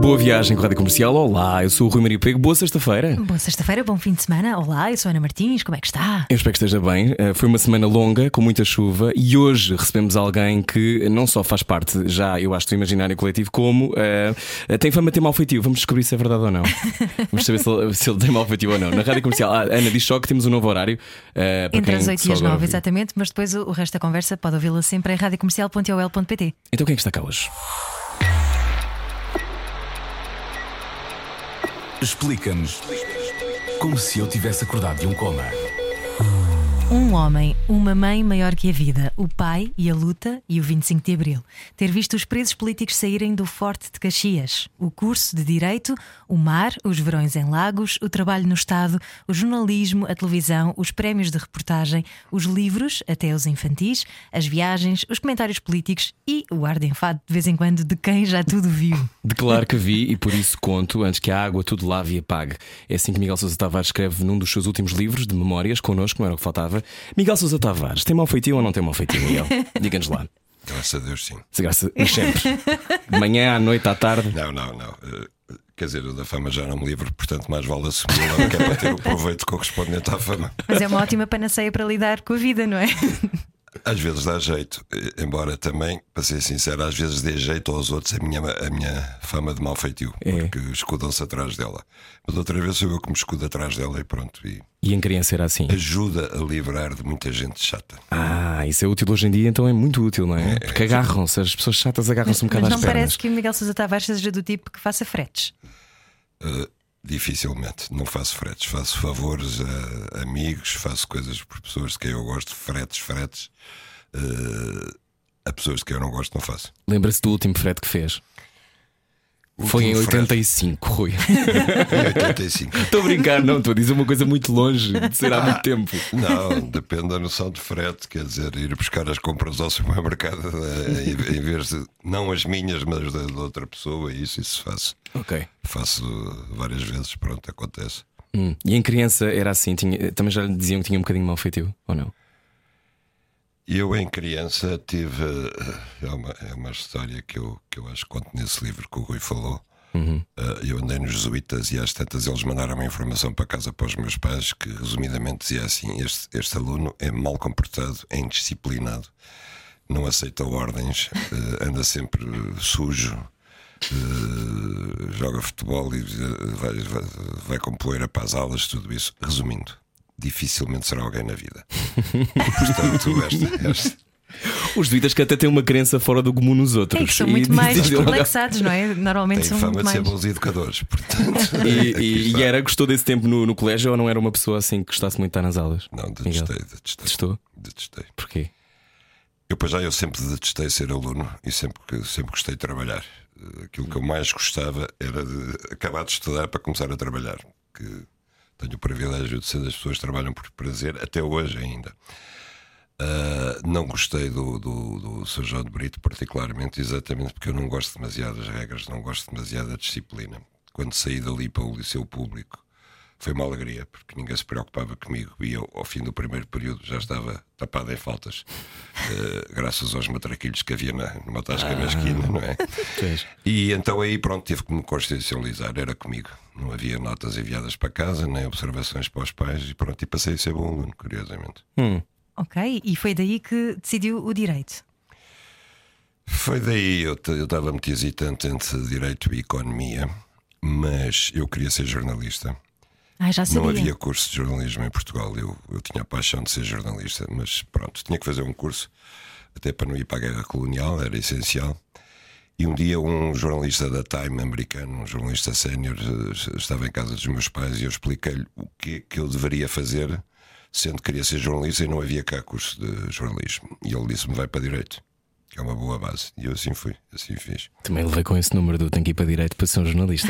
Boa viagem com a Rádio Comercial. Olá, eu sou o Rui Maria Pego. Boa sexta-feira. Boa sexta-feira, bom fim de semana. Olá, eu sou a Ana Martins, como é que está? Eu espero que esteja bem. Eh, Foi uma semana longa, com muita chuva, e hoje recebemos alguém que não só faz parte, já eu acho, do imaginário coletivo, como eh, tem fama de ter mau feitio. Vamos descobrir se é verdade ou não. Vamos saber se ele, se ele tem mau feitio ou não. Na Rádio Comercial, ah, Ana, diz só que temos um novo horário. para Entre quem as 8 só e as agora 9, ouviu. exatamente, mas depois o o resto da conversa pode ouvi-la sempre em radiocomercial.ol.pt. Então quem é que está cá hoje? Explica-nos como se eu tivesse acordado de um coma. Um homem, uma mãe maior que a vida, o pai e a luta e o 25 de Abril. Ter visto os presos políticos saírem do Forte de Caxias. O curso de Direito, o mar, os verões em Lagos, o trabalho no Estado, o jornalismo, a televisão, os prémios de reportagem, os livros, até os infantis, as viagens, os comentários políticos e o ar de enfado de vez em quando de quem já tudo viu. Declaro que vi e por isso conto antes que a água tudo lave e apague. É assim que Miguel Sousa Tavares escreve num dos seus últimos livros de memórias, connosco, não era o que faltava. Miguel Sousa Tavares, tem mau feitio ou não tem mau feitio, Miguel? Diga-nos lá. Graças a Deus, sim. Se graça, mas sempre. De manhã, à noite, à tarde. Não, não, não. Quer dizer, eu da fama já não me livro, portanto, mais vale assumi-la, que é para ter o proveito correspondente à fama. Mas é uma ótima panaceia para lidar com a vida, não é? Às vezes dá jeito, embora também, para ser sincero, às vezes dê jeito aos outros a minha, a minha fama de mau feitio, É. porque escudam-se atrás dela. Mas outra vez sou eu que me escudo atrás dela e pronto. E E em criança era assim. ajuda a livrar de muita gente chata. Ah, isso é útil hoje em dia, então é muito útil, não é? Porque agarram-se, as pessoas chatas agarram-se um bocado Mas às não pernas. parece que o Miguel Sousa Tavares seja do tipo que faça fretes. Uh, dificilmente, não faço fretes, faço favores a amigos, faço coisas por pessoas de quem eu gosto, fretes, fretes. Uh, a pessoas de quem eu não gosto, não faço. Lembra-se do último frete que fez? Foi em Último frete. 85, Rui. Em 85. Estou a brincar, não, estou a dizer uma coisa muito longe de ser há Ah. muito tempo. Não, depende da noção de frete, quer dizer, ir buscar as compras ao supermercado eh, em, vez de, não as minhas, mas da de outra pessoa, isso, isso faço. Ok. Faço várias vezes, pronto, acontece. Hum. E em criança era assim, tinha- também já lhe diziam que tinha um bocadinho mal feitio, ou não? Eu, em criança, tive. eh, É uma, é uma história que eu, que eu acho que conto nesse livro que o Rui falou. Eh, Eu andei nos jesuítas e às tantas eles mandaram uma informação para casa para os meus pais que, resumidamente, dizia assim: este, este aluno é mal comportado, é indisciplinado, não aceita ordens, eh, anda sempre sujo. eh, joga futebol e vai, vai, vai com poeira para as aulas, tudo isso. Resumindo, dificilmente será alguém na vida. Portanto, esta, esta, Os druidas que até têm uma crença fora do comum nos outros. É que são E- muito mais e- complexados, não é? Normalmente tem são fama muito de ser mais. bons educadores, portanto. E, e- e era, gostou desse tempo no, no colégio ou não era uma pessoa assim que gostasse muito de estar nas aulas? Não, detestei, detestei. Detestou? Detestei. Porquê? Eu, para já, eu sempre detestei ser aluno e sempre, que- sempre gostei de trabalhar. Eh, Aquilo que eu mais gostava era de acabar de estudar para começar a trabalhar. Que tenho o privilégio de ser das pessoas que trabalham por prazer, até hoje ainda. Ah, não gostei do, do, do Sr. João de Brito, particularmente, exatamente porque eu não gosto demasiado das regras, não gosto demasiado da disciplina. Quando saí dali para o Liceu Público, foi uma alegria, porque ninguém se preocupava comigo e eu, ao fim do primeiro período, já estava tapado em faltas, eh, graças aos matraquilhos que havia na, numa tasca na esquina, não é? Pois. E então aí, pronto, tive que me consciencializar, era comigo. Não havia notas enviadas para casa, nem observações para os pais, e pronto, e passei a ser bom aluno, curiosamente. Ok, e foi daí que decidiu o direito. Foi daí, eu estava muito hesitante entre direito e economia, mas eu queria ser jornalista. Ah. Não havia curso de jornalismo em Portugal. Eu, eu tinha a paixão de ser jornalista, mas pronto, tinha que fazer um curso, até para não ir para a guerra colonial, era essencial. E um dia, um jornalista da Time americano, um jornalista sénior, eh, estava em casa dos meus pais e eu expliquei-lhe o que, que eu deveria fazer, sendo que queria ser jornalista e não havia cá curso de jornalismo. E ele disse-me: vai para direito. Que é uma boa base. E eu assim fui, assim fiz. Também levei com esse número do tenho que ir para direito para ser um jornalista.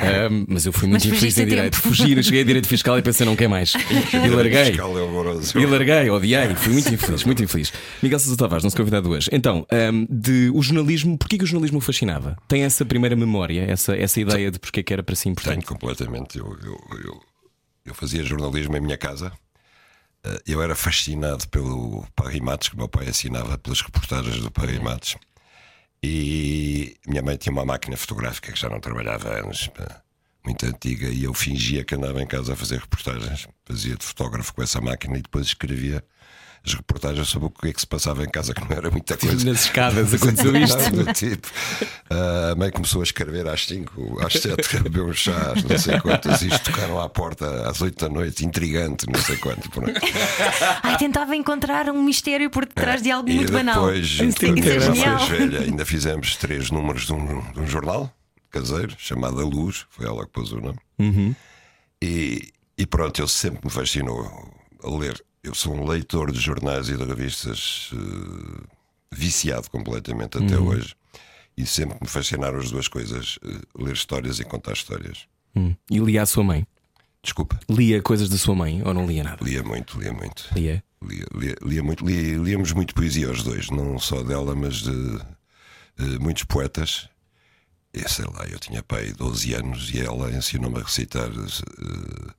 Mas eu fui muito Mas infeliz em direito. tempo. Fugi, cheguei a direito fiscal e pensei não quer mais. E larguei. Fiscal é horroroso. E larguei, odiei, fui muito infeliz, muito infeliz. Miguel Sousa Tavares, nosso convidado hoje. Então, ahm, de o jornalismo, porquê que o jornalismo o fascinava? Tem essa primeira memória, essa, essa ideia de porque é que era para si Tenho importante? completamente. Eu, eu, eu, eu fazia jornalismo em minha casa. Eh, Eu era fascinado pelo Paris Matos, que meu pai assinava pelas reportagens do Paris Matos. E minha mãe tinha uma máquina fotográfica que já não trabalhava há anos, pá, muito antiga, e eu fingia que andava em casa a fazer reportagens. Fazia de fotógrafo com essa máquina e depois escrevia as reportagens sobre o que é que se passava em casa, que não era muita coisa. Nas escadas aconteceu isto. Nada do tipo. Ah, a mãe começou a escrever às 5, às 7, beber uns chás, não sei quantas, e isto tocaram à porta às 8 da noite, intrigante, não sei quanto. Ai, tentava encontrar um mistério por detrás de algo e muito banal. depois, Isso tem que ser velha, ainda fizemos três números de um, de um jornal caseiro chamado A Luz, foi ela que pôs o nome. Uhum. E, e pronto, ele sempre me fascinou a ler. Eu sou um leitor de jornais e de revistas eh, viciado completamente até Uhum. hoje. E sempre me fascinaram as duas coisas: eh, ler histórias e contar histórias. Hum. E lia a sua mãe? Desculpa, Lia coisas da sua mãe ou não lia nada? lia muito, lia muito. Lia. Lia, lia, lia muito lia- líamos muito poesia os dois, não só dela, mas de, eh, muitos poetas. E sei lá, eu tinha pai 12 anos e ela ensinou-me a recitar eh,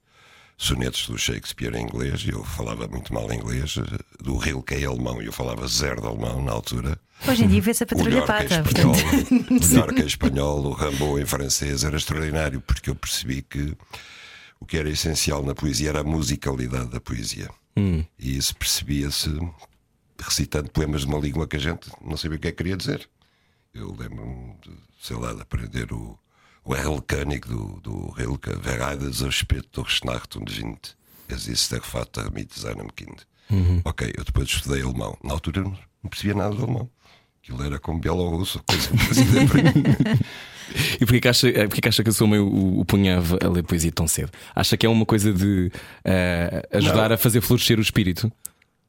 sonetos do Shakespeare em inglês. e Eu falava muito mal inglês, eh, do Rilke em alemão, e eu falava zero de alemão na altura. Hoje em dia vê-se a O patrulha York em pata. espanhol, portanto- o York em espanhol, o Rambo em francês era extraordinário, porque eu percebi que o que era essencial na poesia era a musicalidade da poesia. Hum. E isso percebia-se recitando poemas de uma língua que a gente não sabia o que é que queria dizer. Eu lembro-me, sei lá, de aprender o, o Erlkönig do, do Rilke, Wer eidet so spät durch Nacht und Wind, es ist der Vater mit seinem Kind. Ok, eu depois estudei alemão. Na altura não percebia nada de alemão. Aquilo era como bielorrusso, coisa. E porquê que acha, eh, porquê que, acha que a sua mãe o, o punhava a ler poesia tão cedo? Acha que é uma coisa de eh, ajudar Não. a fazer florescer o espírito?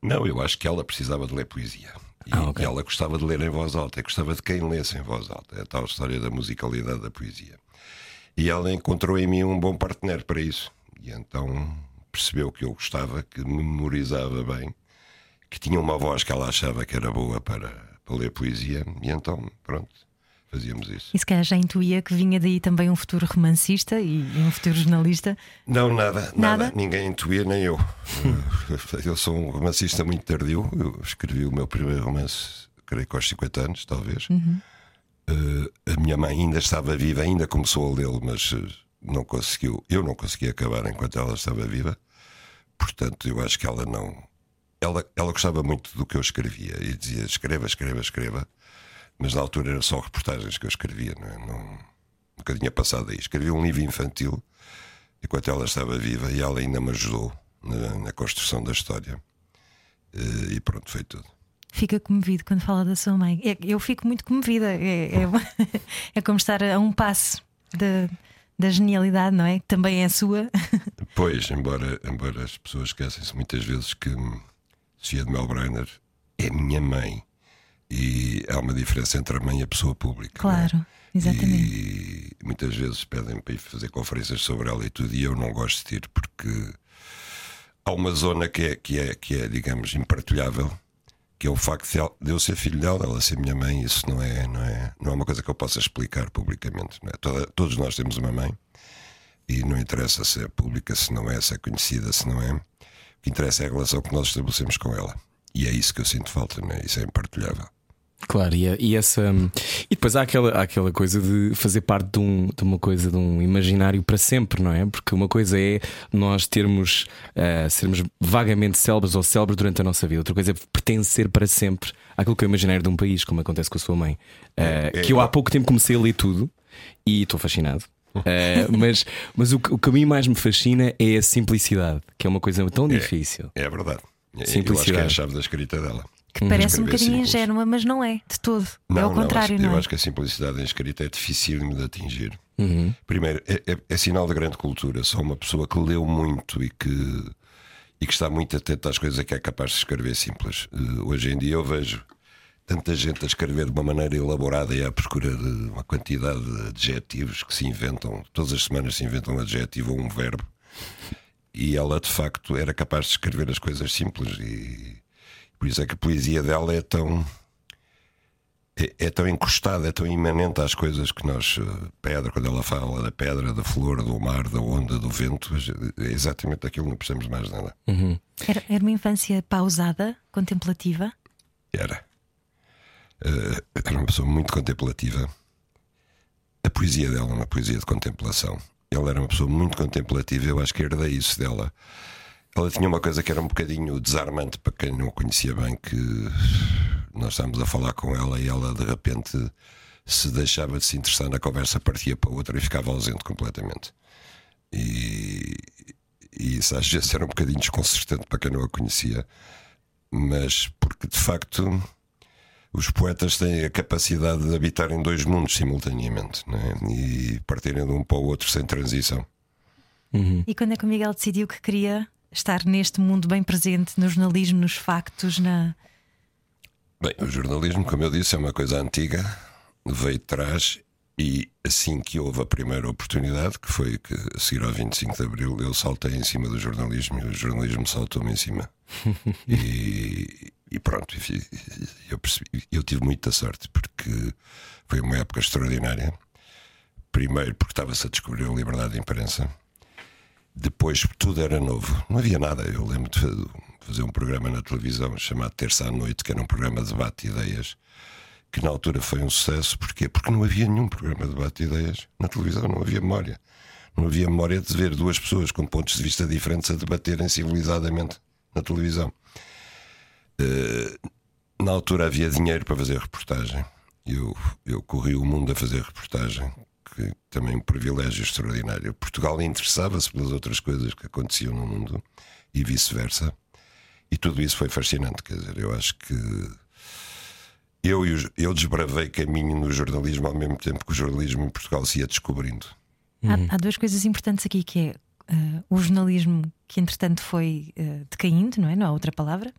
Não, eu acho que ela precisava de ler poesia. E, Ah, ok. e ela gostava de ler em voz alta, e gostava de quem lesse em voz alta. É a tal história da musicalidade da poesia. E ela encontrou em mim um bom partener para isso. E então percebeu que eu gostava, que memorizava bem, que tinha uma voz que ela achava que era boa para, para ler poesia. E então, pronto, fazíamos isso. E se calhar já intuía que vinha daí também um futuro romancista e, um futuro jornalista. Não, nada, nada, Nada? Ninguém intuía, nem eu. eu sou um romancista muito tardio. Eu escrevi o meu primeiro romance, creio que aos 50 anos, talvez. Eh, a minha mãe ainda estava viva, ainda começou a lê-lo, mas eh, não conseguiu. Eu não consegui acabar enquanto ela estava viva. Portanto, eu acho que ela não. Ela, ela gostava muito do que eu escrevia e dizia: escreva, escreva, escreva. Mas na altura era só reportagens que eu escrevia, não é? Não, nunca tinha passado aí. Escrevi um livro infantil enquanto ela estava viva e ela ainda me ajudou na, na construção da história. Eh, E pronto, foi tudo. Fica comovido quando fala da sua mãe. É- Eu fico muito comovida. É, é, é como estar a um passo da, da genialidade, não é? Que também é sua. Pois, embora, embora as pessoas esquecem-se muitas vezes que Sofia de Melbrenner é minha mãe e há uma diferença entre a mãe e a pessoa pública. não é? Claro, exatamente. E muitas vezes pedem para ir fazer conferências sobre ela e tudo, e eu não gosto de ir porque há uma zona que é, que é, que é digamos, impartilhável, que é o facto de, eu ser filho dela, ela ser minha mãe. Isso não é, não é, não é uma coisa que eu possa explicar publicamente. é? Toda- todos nós temos uma mãe e não interessa se é pública, se não é, se é conhecida, se não é. O que interessa é a relação que nós estabelecemos com ela. E é isso que eu sinto falta, não é? Isso é impartilhável. Claro, e, e essa. E depois há aquela, há aquela coisa de fazer parte de, um, de uma coisa, de um imaginário para sempre, não é? Porque uma coisa é nós termos, eh, sermos vagamente célebres ou célebres durante a nossa vida, outra coisa é pertencer para sempre àquilo que é o imaginário de um país, como acontece com a sua mãe. Eh, É, é que eu há pouco tempo comecei a ler tudo e estou fascinado. Eh, mas mas o, que- o que a mim mais me fascina é a simplicidade, que é uma coisa tão difícil. É verdade. Eu acho que é Simplicidade. a chave da escrita dela. Que parece um Escrever bocadinho simples. ingênua, mas não é, de todo. é ao contrário, acho, não eu é? acho que a simplicidade em escrita é dificílimo de atingir. Uhum. Primeiro, é, é- é sinal de grande cultura. Só uma pessoa que leu muito e que, e que está muito atenta às coisas é que é capaz de escrever simples. Eh, hoje em dia eu vejo tanta gente a escrever de uma maneira elaborada e à procura de uma quantidade de adjetivos que se inventam. Todas as semanas se inventa um adjetivo ou um verbo. E ela, de facto, era capaz de escrever as coisas simples. E por isso é que a poesia dela é tão. É, é tão encostada, é tão imanente às coisas que nós. eh, Pedra, quando ela fala da pedra, da flor, do mar, da onda, do vento, é exatamente aquilo, não precisamos mais nada. Era, era uma infância pausada, contemplativa? Era. Eh, era uma pessoa muito contemplativa. A poesia dela é uma poesia de contemplação. Ela era uma pessoa muito contemplativa, eu acho que herdei isso dela. Ela tinha uma coisa que era um bocadinho desarmante para quem não a conhecia bem, que nós estávamos a falar com ela e ela de repente se deixava de se interessar na conversa, partia para outra e ficava ausente completamente. E, e isso às vezes era um bocadinho desconcertante para quem não a conhecia, mas porque de facto os poetas têm a capacidade de habitar em dois mundos simultaneamente é? e partirem de um para o outro sem transição. E quando é que o Miguel decidiu que queria estar neste mundo bem presente, no jornalismo, nos factos, na. Bem, o jornalismo, como eu disse, é uma coisa antiga, veio de trás e assim que houve a primeira oportunidade, que foi que a seguir ao 25 de Abril, eu saltei em cima do jornalismo e o jornalismo saltou-me em cima. e, e pronto, eu, percebi, eu tive muita sorte porque foi uma época extraordinária. Primeiro, porque estava-se a descobrir a liberdade de imprensa. Depois, tudo era novo, não havia nada. Eu lembro de fa- fazer um programa na televisão chamado Terça à Noite, que era um programa de debate de ideias, que na altura foi um sucesso. Porquê? Porque não havia nenhum programa de debate de ideias na televisão, não havia memória. Não havia memória de ver duas pessoas com pontos de vista diferentes a debaterem civilizadamente na televisão. Eh, na altura havia dinheiro para fazer reportagem. Eu, eu corri o mundo a fazer reportagem, que também um privilégio extraordinário. Portugal interessava-se pelas outras coisas que aconteciam no mundo e vice-versa. E tudo isso foi fascinante. Quer dizer, eu acho que eu, eu desbravei caminho no jornalismo ao mesmo tempo que o jornalismo em Portugal se ia descobrindo. Há, há duas coisas importantes aqui que é eh, o jornalismo que entretanto foi eh, decaindo, não é? Não há outra palavra.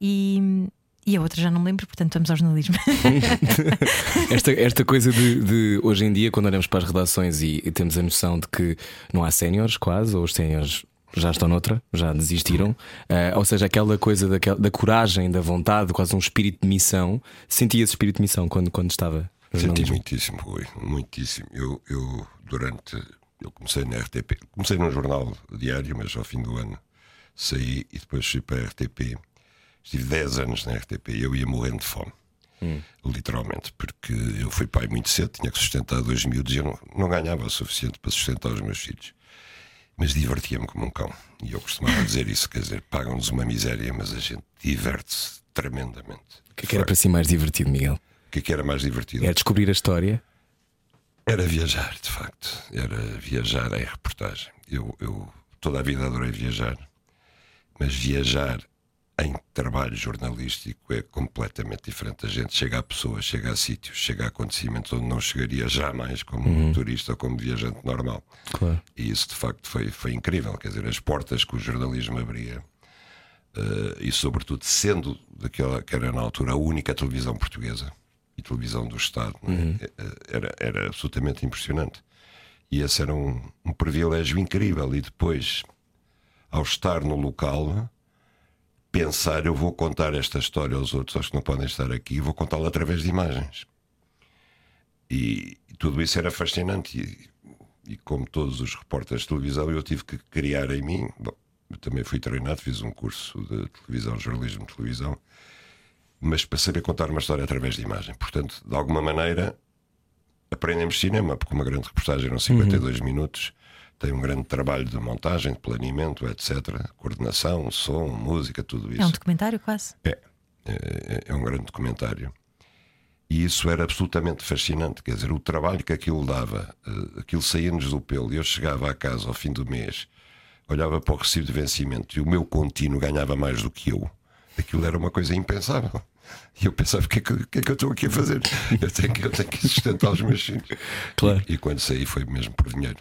E, e a outra já não me lembro, portanto vamos ao jornalismo. Esta, esta coisa de, de hoje em dia, quando olhamos para as redações e, e temos a noção de que não há séniores, quase, ou os séniores já estão noutra, já desistiram. Ah, ou seja, aquela coisa daquela, da coragem, da vontade, quase um espírito de missão. Senti esse espírito de missão quando, quando estava. Senti muitíssimo, Rui, muitíssimo. Eu, eu, durante. Eu comecei na RTP, comecei num jornal diário, mas ao fim do ano saí e depois fui para a RTP. Estive 10 anos na RTP e eu ia morrendo de fome. Literalmente, porque eu fui pai muito cedo, tinha que sustentar dois miúdos e eu não, não ganhava o suficiente para sustentar os meus filhos. Mas divertia-me como um cão. E eu costumava dizer isso: quer dizer, pagam-nos uma miséria, mas a gente diverte-se tremendamente. O que é que era para si mais divertido, Miguel? O que é que era mais divertido? É descobrir a história. Era viajar, de facto. Era viajar em reportagem. Eu, eu toda a vida adorei viajar, mas viajar em trabalho jornalístico é completamente diferente. A gente chega a pessoas, chega a sítios, chega a acontecimentos onde não chegaria jamais como um turista ou como viajante normal. Claro. E isso de facto foi, foi incrível. Quer dizer, as portas que o jornalismo abria. eh, e sobretudo sendo daquela que era na altura a única televisão portuguesa e televisão do Estado, é? Eh, era, era absolutamente impressionante. E esse era um, um privilégio incrível. E depois, ao estar no local, pensar: eu vou contar esta história aos outros, aos que não podem estar aqui, e vou contá-la através de imagens. E, tudo isso era fascinante. E, e como todos os repórteres de televisão, eu tive que criar em mim. Bom, eu também fui treinado, fiz um curso de televisão, jornalismo de televisão, mas para saber contar uma história através de imagem. Portanto, de alguma maneira, aprendemos cinema, porque uma grande reportagem eram 52 minutos, tem um grande trabalho de montagem, de planeamento, etc. Coordenação, som, música, tudo isso. É um documentário quase. É, é, é um grande documentário. E isso era absolutamente fascinante. Quer dizer, o trabalho que aquilo dava, eh, aquilo saía-nos do pelo. E eu chegava à casa ao fim do mês, olhava para o recibo de vencimento e o meu contínuo ganhava mais do que eu. Aquilo era uma coisa impensável. E eu pensava: o que, é que, que é que eu estou aqui a fazer? Eu tenho que, eu tenho que sustentar os meus filhos. Claro. E, e quando saí foi mesmo por dinheiro.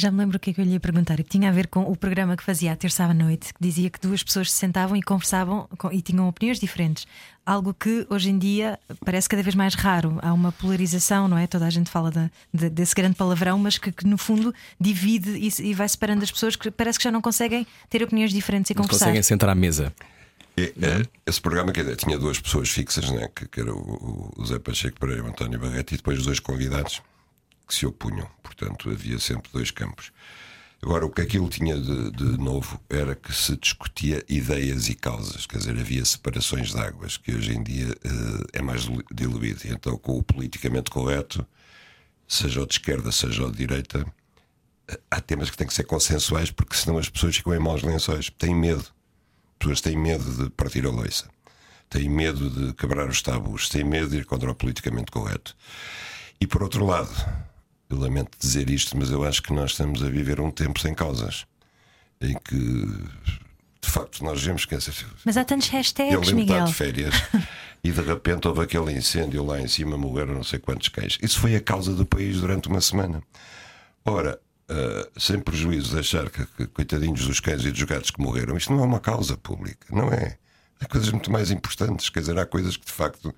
Já me lembro o que é que eu lhe ia perguntar, que tinha a ver com o programa que fazia à terça à noite, que dizia que duas pessoas se sentavam e conversavam com- e tinham opiniões diferentes. Algo que hoje em dia parece cada vez mais raro. Há uma polarização, não é? Toda a gente fala da- de- desse grande palavrão, mas que, que, no fundo divide e, e vai separando as pessoas que parece que já não conseguem ter opiniões diferentes e Não conversar. conseguem sentar à mesa. E, eh, esse programa quer dizer, tinha duas pessoas fixas, né? que, que era o, o Zé Pacheco Pereira e o António Barreto, e depois dois convidados que se opunham. Portanto, havia sempre dois campos. Agora, o que aquilo tinha de, de novo era que se discutia ideias e causas, quer dizer, havia separações de águas, que hoje em dia eh, é mais diluído. Então, com o politicamente correto, seja o de esquerda, seja o de direita, eh, há temas que têm que ser consensuais, porque senão as pessoas ficam em maus lençóis, têm medo pessoas têm medo de partir a loiça, têm medo de quebrar os tabus, têm medo de ir contra o politicamente correto. E por outro lado, eu lamento dizer isto, mas eu acho que nós estamos a viver um tempo sem causas, em que de facto nós vemos que essa. Mas há tantos Eu hashtags, lembro de estar Miguel. de férias e de repente houve aquele incêndio lá em cima, morreram não sei quantos cães. Isso foi a causa do país durante uma semana. Ora, ah, sem prejuízo de achar que, que coitadinhos dos cães e dos gatos que morreram, isto não é uma causa pública, não é? Há coisas muito mais importantes, quer dizer, há coisas que de facto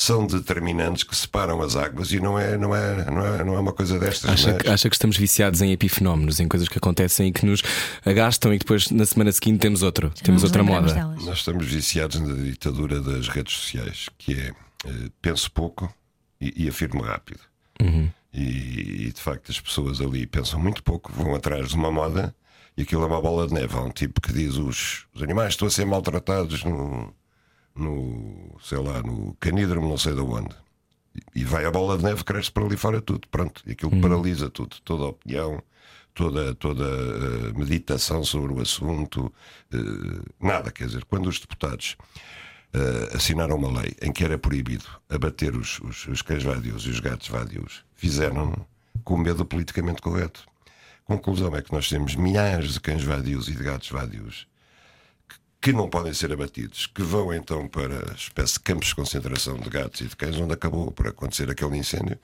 são determinantes que separam as águas e não é, não é, não é, não é uma coisa destas. Acha, mas- que, acha que estamos viciados em epifenómenos, em coisas que acontecem e que nos agastam e que depois na semana seguinte temos outro, Já temos outra moda. delas. Nós estamos viciados na ditadura das redes sociais, que é eh, penso pouco e, e afirmo rápido. E, e, de facto as pessoas ali pensam muito pouco, vão atrás de uma moda e aquilo é uma bola de neve. Há um tipo que diz os, os animais estão a ser maltratados no, no sei lá, no canídromo, não sei de onde. E- vai a bola de neve, cresce para ali fora tudo. Pronto, e aquilo paralisa tudo, toda a opinião, toda, toda a meditação sobre o assunto, eh, nada. Quer dizer, quando os deputados eh, assinaram uma lei em que era proibido abater os, os, os cães vadios e os gatos vadios, fizeram com medo do politicamente correto. Conclusão é que nós temos milhares de cães vadios e de gatos vadios que não podem ser abatidos, que vão então para espécie de campos de concentração de gatos e de cães, onde acabou por acontecer aquele incêndio.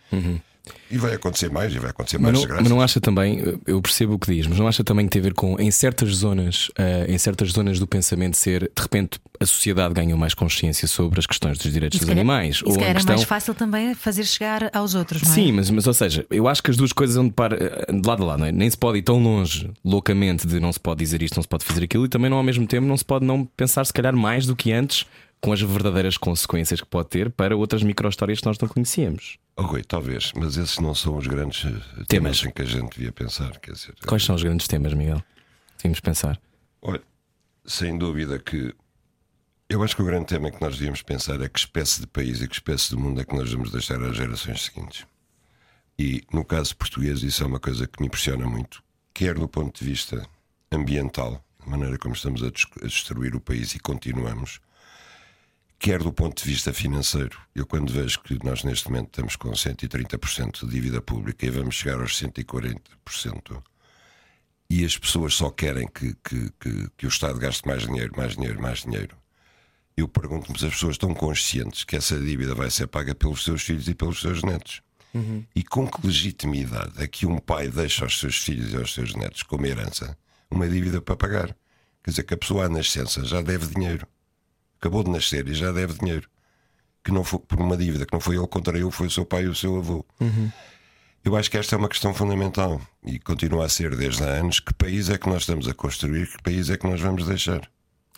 E vai acontecer mais, e vai acontecer Mas mais não, desgraças. mas não acha também, eu percebo o que diz, mas não acha também que tem a ver com em certas zonas, eh, em certas zonas do pensamento ser, de repente, a sociedade ganhou mais consciência sobre as questões dos direitos dos calhar- animais? Ou a era questão. mais fácil também fazer chegar aos outros, não é? Sim, mas, mas ou seja, eu acho que as duas coisas andam de, par, eh, de lado a lado, não é? nem se pode ir tão longe loucamente de não se pode dizer isto, não se pode fazer aquilo, e também não ao mesmo tempo não se pode não pensar, se calhar, mais do que antes com as verdadeiras consequências que pode ter para outras micro-histórias que nós não conhecíamos. Oh, Rui, talvez, mas esses não são os grandes eh, Temas. temas em que a gente devia pensar. Quer dizer, Quais são os grandes temas, Miguel? Tínhamos pensar. Olha, sem dúvida que eu acho que o grande tema que nós devíamos pensar é que espécie de país e que espécie de mundo é que nós vamos deixar às gerações seguintes. E no caso português, isso é uma coisa que me impressiona muito, quer do ponto de vista ambiental, da maneira como estamos a destruir o país e continuamos, quer do ponto de vista financeiro. Eu, quando vejo que nós neste momento estamos com 130% de dívida pública e vamos chegar aos 140%, e as pessoas só querem que, que, que, que o Estado gaste mais dinheiro, mais dinheiro, mais dinheiro. Eu pergunto-me se as pessoas estão conscientes que essa dívida vai ser paga pelos seus filhos e pelos seus netos. E com que legitimidade é que um pai deixa aos seus filhos e aos seus netos como herança uma dívida para pagar? Quer dizer, que a pessoa à nascença já deve dinheiro. Acabou de nascer e já deve dinheiro. Que não foi por uma dívida que não foi ele contra eu, foi o seu pai e o seu avô. Eu acho que esta é uma questão fundamental e continua a ser desde há anos. Que país é que nós estamos a construir? Que país é que nós vamos deixar?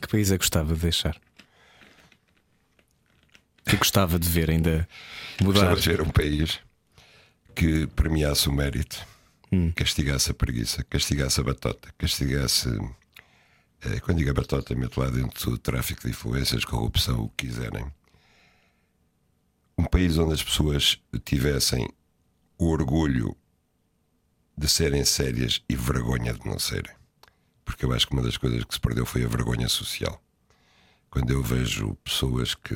Que país é que gostava de deixar? Que gostava de ver ainda mudar? Gostava de ver um país que premiasse o mérito, castigasse a preguiça, castigasse a batota, castigasse. Eh, quando digo a batota, meto lá dentro do tráfico de influências, corrupção, o que quiserem. Um país onde as pessoas tivessem o orgulho de serem sérias e vergonha de não serem. Porque eu acho que uma das coisas que se perdeu foi a vergonha social. Quando eu vejo pessoas que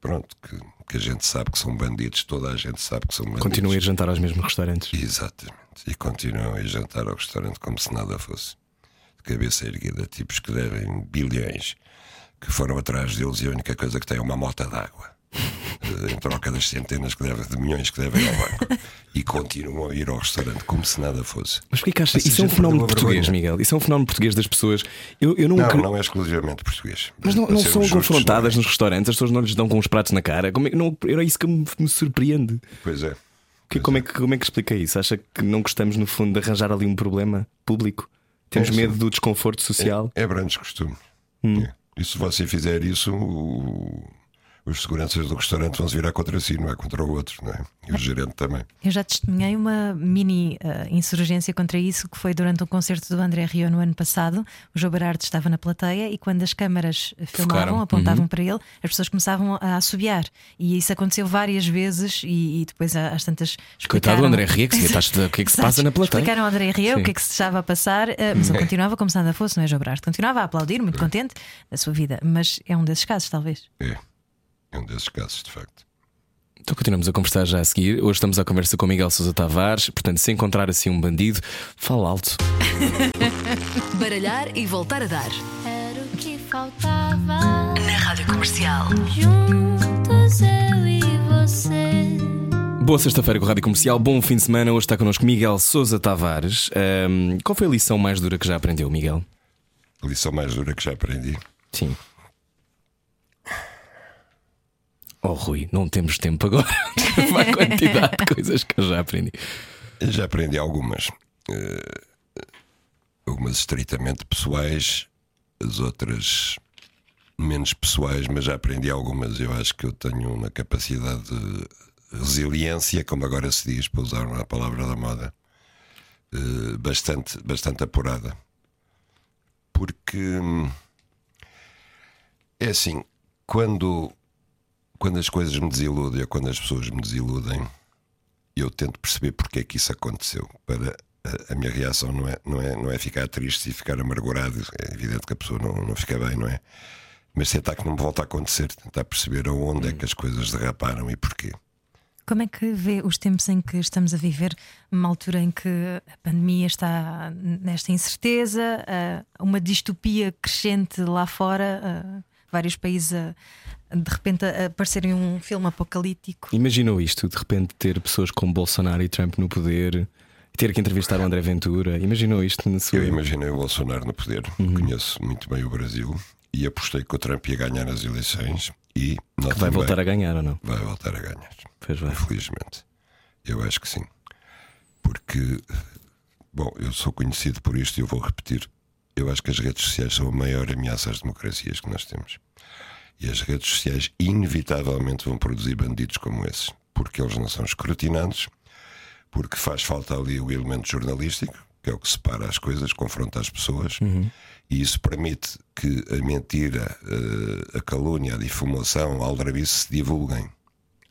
pronto, que, que a gente sabe que são bandidos, toda a gente sabe que são bandidos. Continuam a ir jantar aos mesmos restaurantes. Exatamente. E continuam a ir jantar ao restaurante como se nada fosse. Cabeça erguida, tipos que devem bilhões, que foram atrás deles e a única coisa que têm é uma mota d'água. eh, em troca das centenas que devem, de milhões que devem ao banco e continuam a ir ao restaurante como se nada fosse. Mas porquê que achas? Isso é um fenómeno português. Miguel. Isso é um fenómeno português das pessoas. Eu, eu não, Não, não é exclusivamente português. Mas não, não são justos, confrontadas não é? nos restaurantes, as pessoas não lhes dão com os pratos na cara. Como é, não, era isso que me, me surpreende. Pois é. Que- como, é que, como é que explica isso? Acha que não gostamos, no fundo, de arranjar ali um problema público? Temos É, medo do desconforto social? É brandos costume. Hum. É. E se você fizer isso, o- os seguranças do restaurante vão se virar contra si, não é contra o outro, não é? E o gerente também. Eu já testemunhei uma mini ah, insurgência contra isso que foi durante um concerto do André Rio no ano passado. O João Berardo estava na plateia e quando as câmaras filmavam, Focaram. apontavam Uhum. para ele, as pessoas começavam a assobiar. E isso aconteceu várias vezes e, e depois há- às tantas Coitado do explicaram- André Ria, que se estás o que é que se passa na plateia? Explicaram ao André Ria o que é que se estava a passar, ah, mas ele continuava como se nada fosse, não é, João Berardo? Continuava a aplaudir, muito contente da sua vida. Mas é um desses casos, talvez. É. É um desses casos, de facto. Então continuamos a conversar já a seguir. Hoje estamos à conversa com Miguel Sousa Tavares. Portanto, se encontrar assim um bandido, fala alto. Baralhar e voltar a dar. Era o que faltava. Na Rádio Comercial. Juntos eu e você. Boa sexta-feira com a Rádio Comercial, bom fim de semana. Hoje está connosco Miguel Sousa Tavares. Ahm, qual foi a lição mais dura que já aprendeu, Miguel? A lição mais dura que já aprendi. Sim. Oh, Rui, não temos tempo agora para a quantidade de coisas que eu já aprendi. Já aprendi algumas. eh, algumas estritamente pessoais, as outras menos pessoais, mas já aprendi algumas. Eu acho que eu tenho uma capacidade de resiliência, como agora se diz, para usar uma palavra da moda, eh, bastante, bastante apurada. Porque hum, é assim, quando, quando as coisas me desiludem ou quando as pessoas me desiludem, eu tento perceber porque é que isso aconteceu. Para a, a minha reação não é, não, é, não é ficar triste e ficar amargurado. É evidente que a pessoa não, não fica bem, não é? Mas tentar que não me volte a acontecer, tentar perceber aonde é que as coisas derraparam e porquê. Como é que vê os tempos em que estamos a viver, uma altura em que a pandemia está nesta incerteza, ah, uma distopia crescente lá fora, ah, vários países a, de repente aparecerem um filme apocalíptico? Imaginou isto, de repente ter pessoas como Bolsonaro e Trump no poder, ter que entrevistar o André Ventura. Imaginou isto na sua. Eu imaginei o Bolsonaro no poder, conheço muito bem o Brasil e apostei que o Trump ia ganhar as eleições e Que vai voltar a ganhar ou não? vai voltar a ganhar. Pois vai. Infelizmente. Eu acho que sim. Porque, bom, eu sou conhecido por isto e eu vou repetir. Eu acho que as redes sociais são a maior ameaça às democracias que nós temos. E as redes sociais, inevitavelmente, vão produzir bandidos como esses. Porque eles não são escrutinados, porque faz falta ali o elemento jornalístico, que é o que separa as coisas, confronta as pessoas, e isso permite que a mentira, eh, a calúnia, a difamação, a aldrabice se divulguem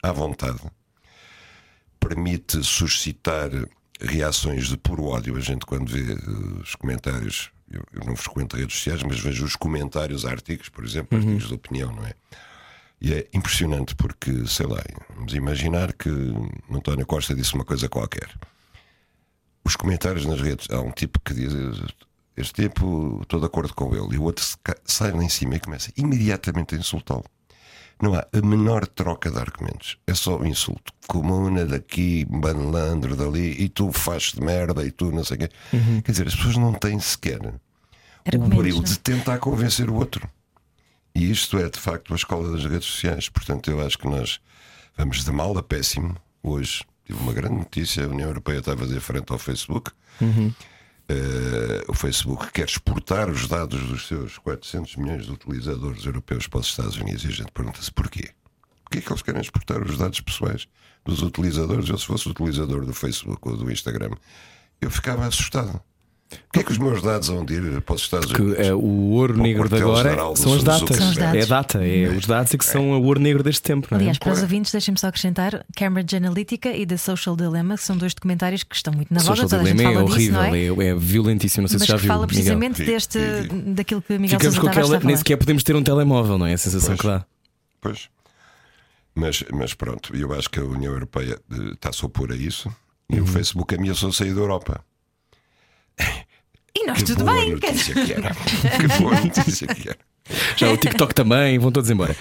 à vontade, permite suscitar reações de puro ódio. A gente, quando vê eh, os comentários, eu, eu não frequento redes sociais, mas vejo os comentários a artigos, por exemplo, artigos de opinião, não é? E é impressionante porque, sei lá, vamos imaginar que António Costa disse uma coisa qualquer. Os comentários nas redes, há um tipo que diz. Este tipo, estou de acordo com ele, e o outro sai lá em cima e começa imediatamente a insultá-lo. Não há a menor troca de argumentos. É só o insulto. Comuna daqui, banlandro dali, e tu fazes de merda, e tu não sei o quê. Quer dizer, as pessoas não têm sequer o Argumentos, brilho não? de tentar convencer o outro. E isto é de facto a escola das redes sociais. Portanto, eu acho que nós vamos de mal a péssimo. Hoje tive uma grande notícia: a União Europeia está a fazer frente ao Facebook. Eh, o Facebook quer exportar os dados dos seus 400 milhões de utilizadores europeus para os Estados Unidos e a gente pergunta-se porquê. Porquê é que eles querem exportar os dados pessoais dos utilizadores? Eu, se fosse utilizador do Facebook ou do Instagram, eu ficava assustado. Porquê é que os meus dados vão de ir para os Estados Que Unidos? é o ouro negro de agora são as datas. São os dados. É a data, é, os dados é que são o ouro negro deste tempo, não é? Aliás, para os ouvintes, deixem-me só acrescentar Cambridge Analytica e The Social Dilemma, que são dois documentários que estão muito na o voga, social dilemma é disso, horrível, não é? é, é violentíssimo. Não sei Mas se já viu. fala Miguel. precisamente Vi, deste, daquilo que Miguel Ficamos Sousa com está aquela. Nem sequer podemos ter um telemóvel, não é? A sensação Pois. que dá. Pois. Mas, mas pronto, eu acho que a União Europeia eh, está-se a opor a isso e Uhum. o Facebook ameaçou sair da Europa. E nós Que tudo boa bem, quer notícia que era. que boa notícia que era. Já o TikTok também, vão todos embora.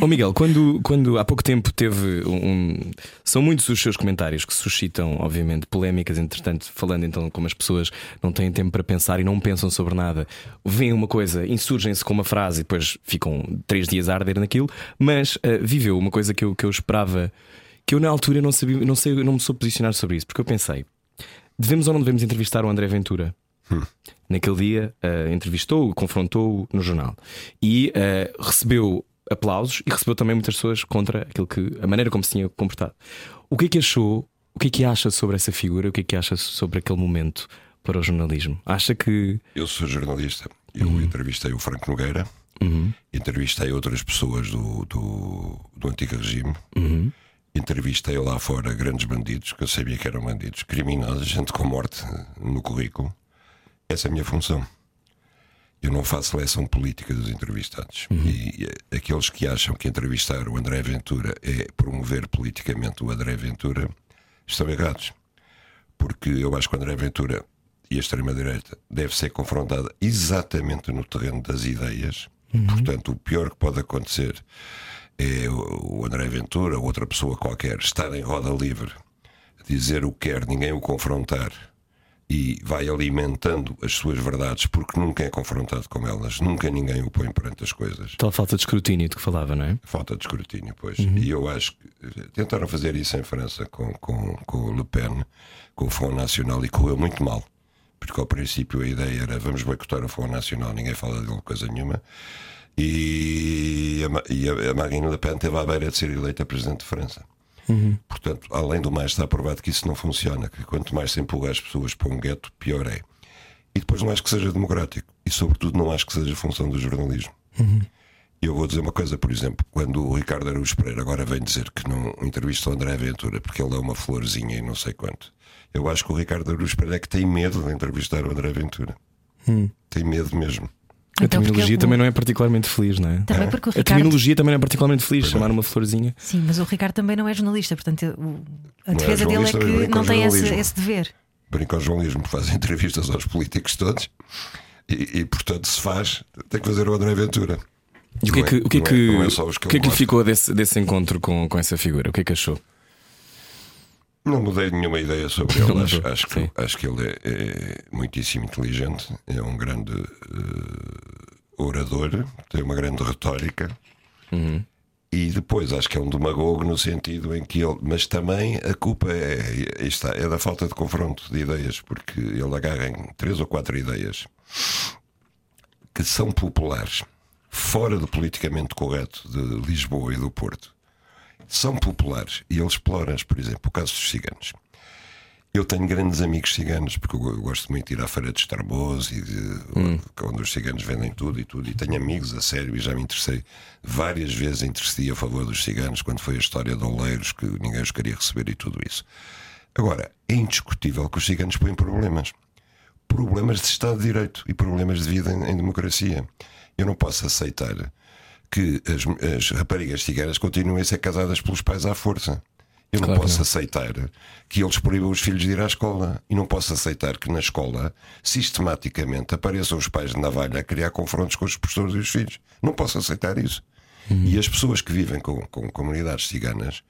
Ô Miguel, quando, quando há pouco tempo teve um. São muitos os seus comentários que suscitam, obviamente, polémicas, entretanto, falando então como as pessoas não têm tempo para pensar e não pensam sobre nada, veem uma coisa, insurgem-se com uma frase e depois ficam três dias a arder naquilo, mas uh, viveu uma coisa que eu, que eu esperava, que eu na altura não sabia, não sei, não me soube posicionar sobre isso, porque eu pensei, devemos ou não devemos entrevistar o André Ventura? Hum. Naquele dia uh, entrevistou-o, confrontou-o no jornal e uh, recebeu aplausos e recebeu também muitas pessoas contra aquilo que a maneira como se tinha comportado. O que é que achou? O que é que acha sobre essa figura? O que é que acha sobre aquele momento para o jornalismo? Acha que eu sou jornalista. Eu uhum. entrevistei o Franco Nogueira, uhum. entrevistei outras pessoas do, do, do antigo regime. Uhum. Entrevistei lá fora grandes bandidos, que eu sabia que eram bandidos, criminosos, gente com morte no currículo. Essa é a minha função. Eu não faço seleção política dos entrevistados. Uhum. E, aqueles que acham que entrevistar o André Ventura é promover politicamente o André Ventura estão errados. Porque eu acho que o André Ventura e a extrema-direita deve ser confrontada exatamente no terreno das ideias. Uhum. Portanto, o pior que pode acontecer é o André Ventura ou outra pessoa qualquer estar em roda livre, dizer o que quer, ninguém o confrontar e vai alimentando as suas verdades porque nunca é confrontado com elas, nunca ninguém o põe perante as coisas. Tal falta de escrutínio de que falava, não é? Falta de escrutínio, pois. Uhum. E eu acho que eh, tentaram fazer isso em França com, com, com o Le Pen, com o Front Nacional, e correu muito mal. Porque ao princípio a ideia era vamos boicotar o Front Nacional, ninguém fala dele coisa nenhuma. E a, e a Marine Le Pen teve à beira de ser eleita Presidente de França. Uhum. Portanto, além do mais, está provado que isso não funciona, que quanto mais se empurra as pessoas para um gueto, pior é. E depois não acho que seja democrático. E, sobretudo, não acho que seja função do jornalismo. Uhum. Eu vou dizer uma coisa, por exemplo, quando o Ricardo Araújo Pereira agora vem dizer que não entrevista o André Ventura porque ele é uma florzinha e não sei quanto, eu acho que o Ricardo Araújo Pereira é que tem medo de entrevistar o André Ventura. Uhum. Tem medo mesmo. A então, terminologia também não é particularmente feliz, não é? Também porque o Ricardo... A terminologia também não é particularmente feliz, chamar uma florzinha. Sim, mas o Ricardo também não é jornalista, portanto a é defesa é dele é que não tem esse, esse dever. Brinca ao jornalismo, faz entrevistas aos políticos todos e, e, portanto, se faz, tem que fazer o André Ventura. E o que é que, o que, é que, é, é que, que, é que lhe ficou desse, desse encontro com, com essa figura? O que é que achou? Não mudei nenhuma ideia sobre ele. acho, acho, que, acho que ele é, é, muitíssimo inteligente, é um grande uh, orador, tem uma grande retórica. Uhum. E depois acho que é um demagogo no sentido em que ele. Mas também a culpa é, está, é da falta de confronto de ideias, porque ele agarra em três ou quatro ideias que são populares, fora do politicamente correto de Lisboa e do Porto são populares e ele explora-as, por exemplo, o caso dos ciganos. Eu tenho grandes amigos ciganos, porque eu gosto muito de ir à feira de Estarbos e de, hum. onde os ciganos vendem tudo e tudo. E tenho amigos a sério e já me interessei várias vezes intercedi a favor dos ciganos quando foi a história de Oleiros, que ninguém os queria receber e tudo isso. Agora, é indiscutível que os ciganos põem problemas. Problemas de Estado de Direito e problemas de vida em, em democracia. Eu não posso aceitar que as, as raparigas ciganas continuem a ser casadas pelos pais à força. Eu não claro posso não. aceitar que eles proíbam os filhos de ir à escola. E não posso aceitar que na escola, sistematicamente, apareçam os pais de navalha a criar confrontos com os professores e os filhos. Não posso aceitar isso. Uhum. E as pessoas que vivem com, com comunidades ciganas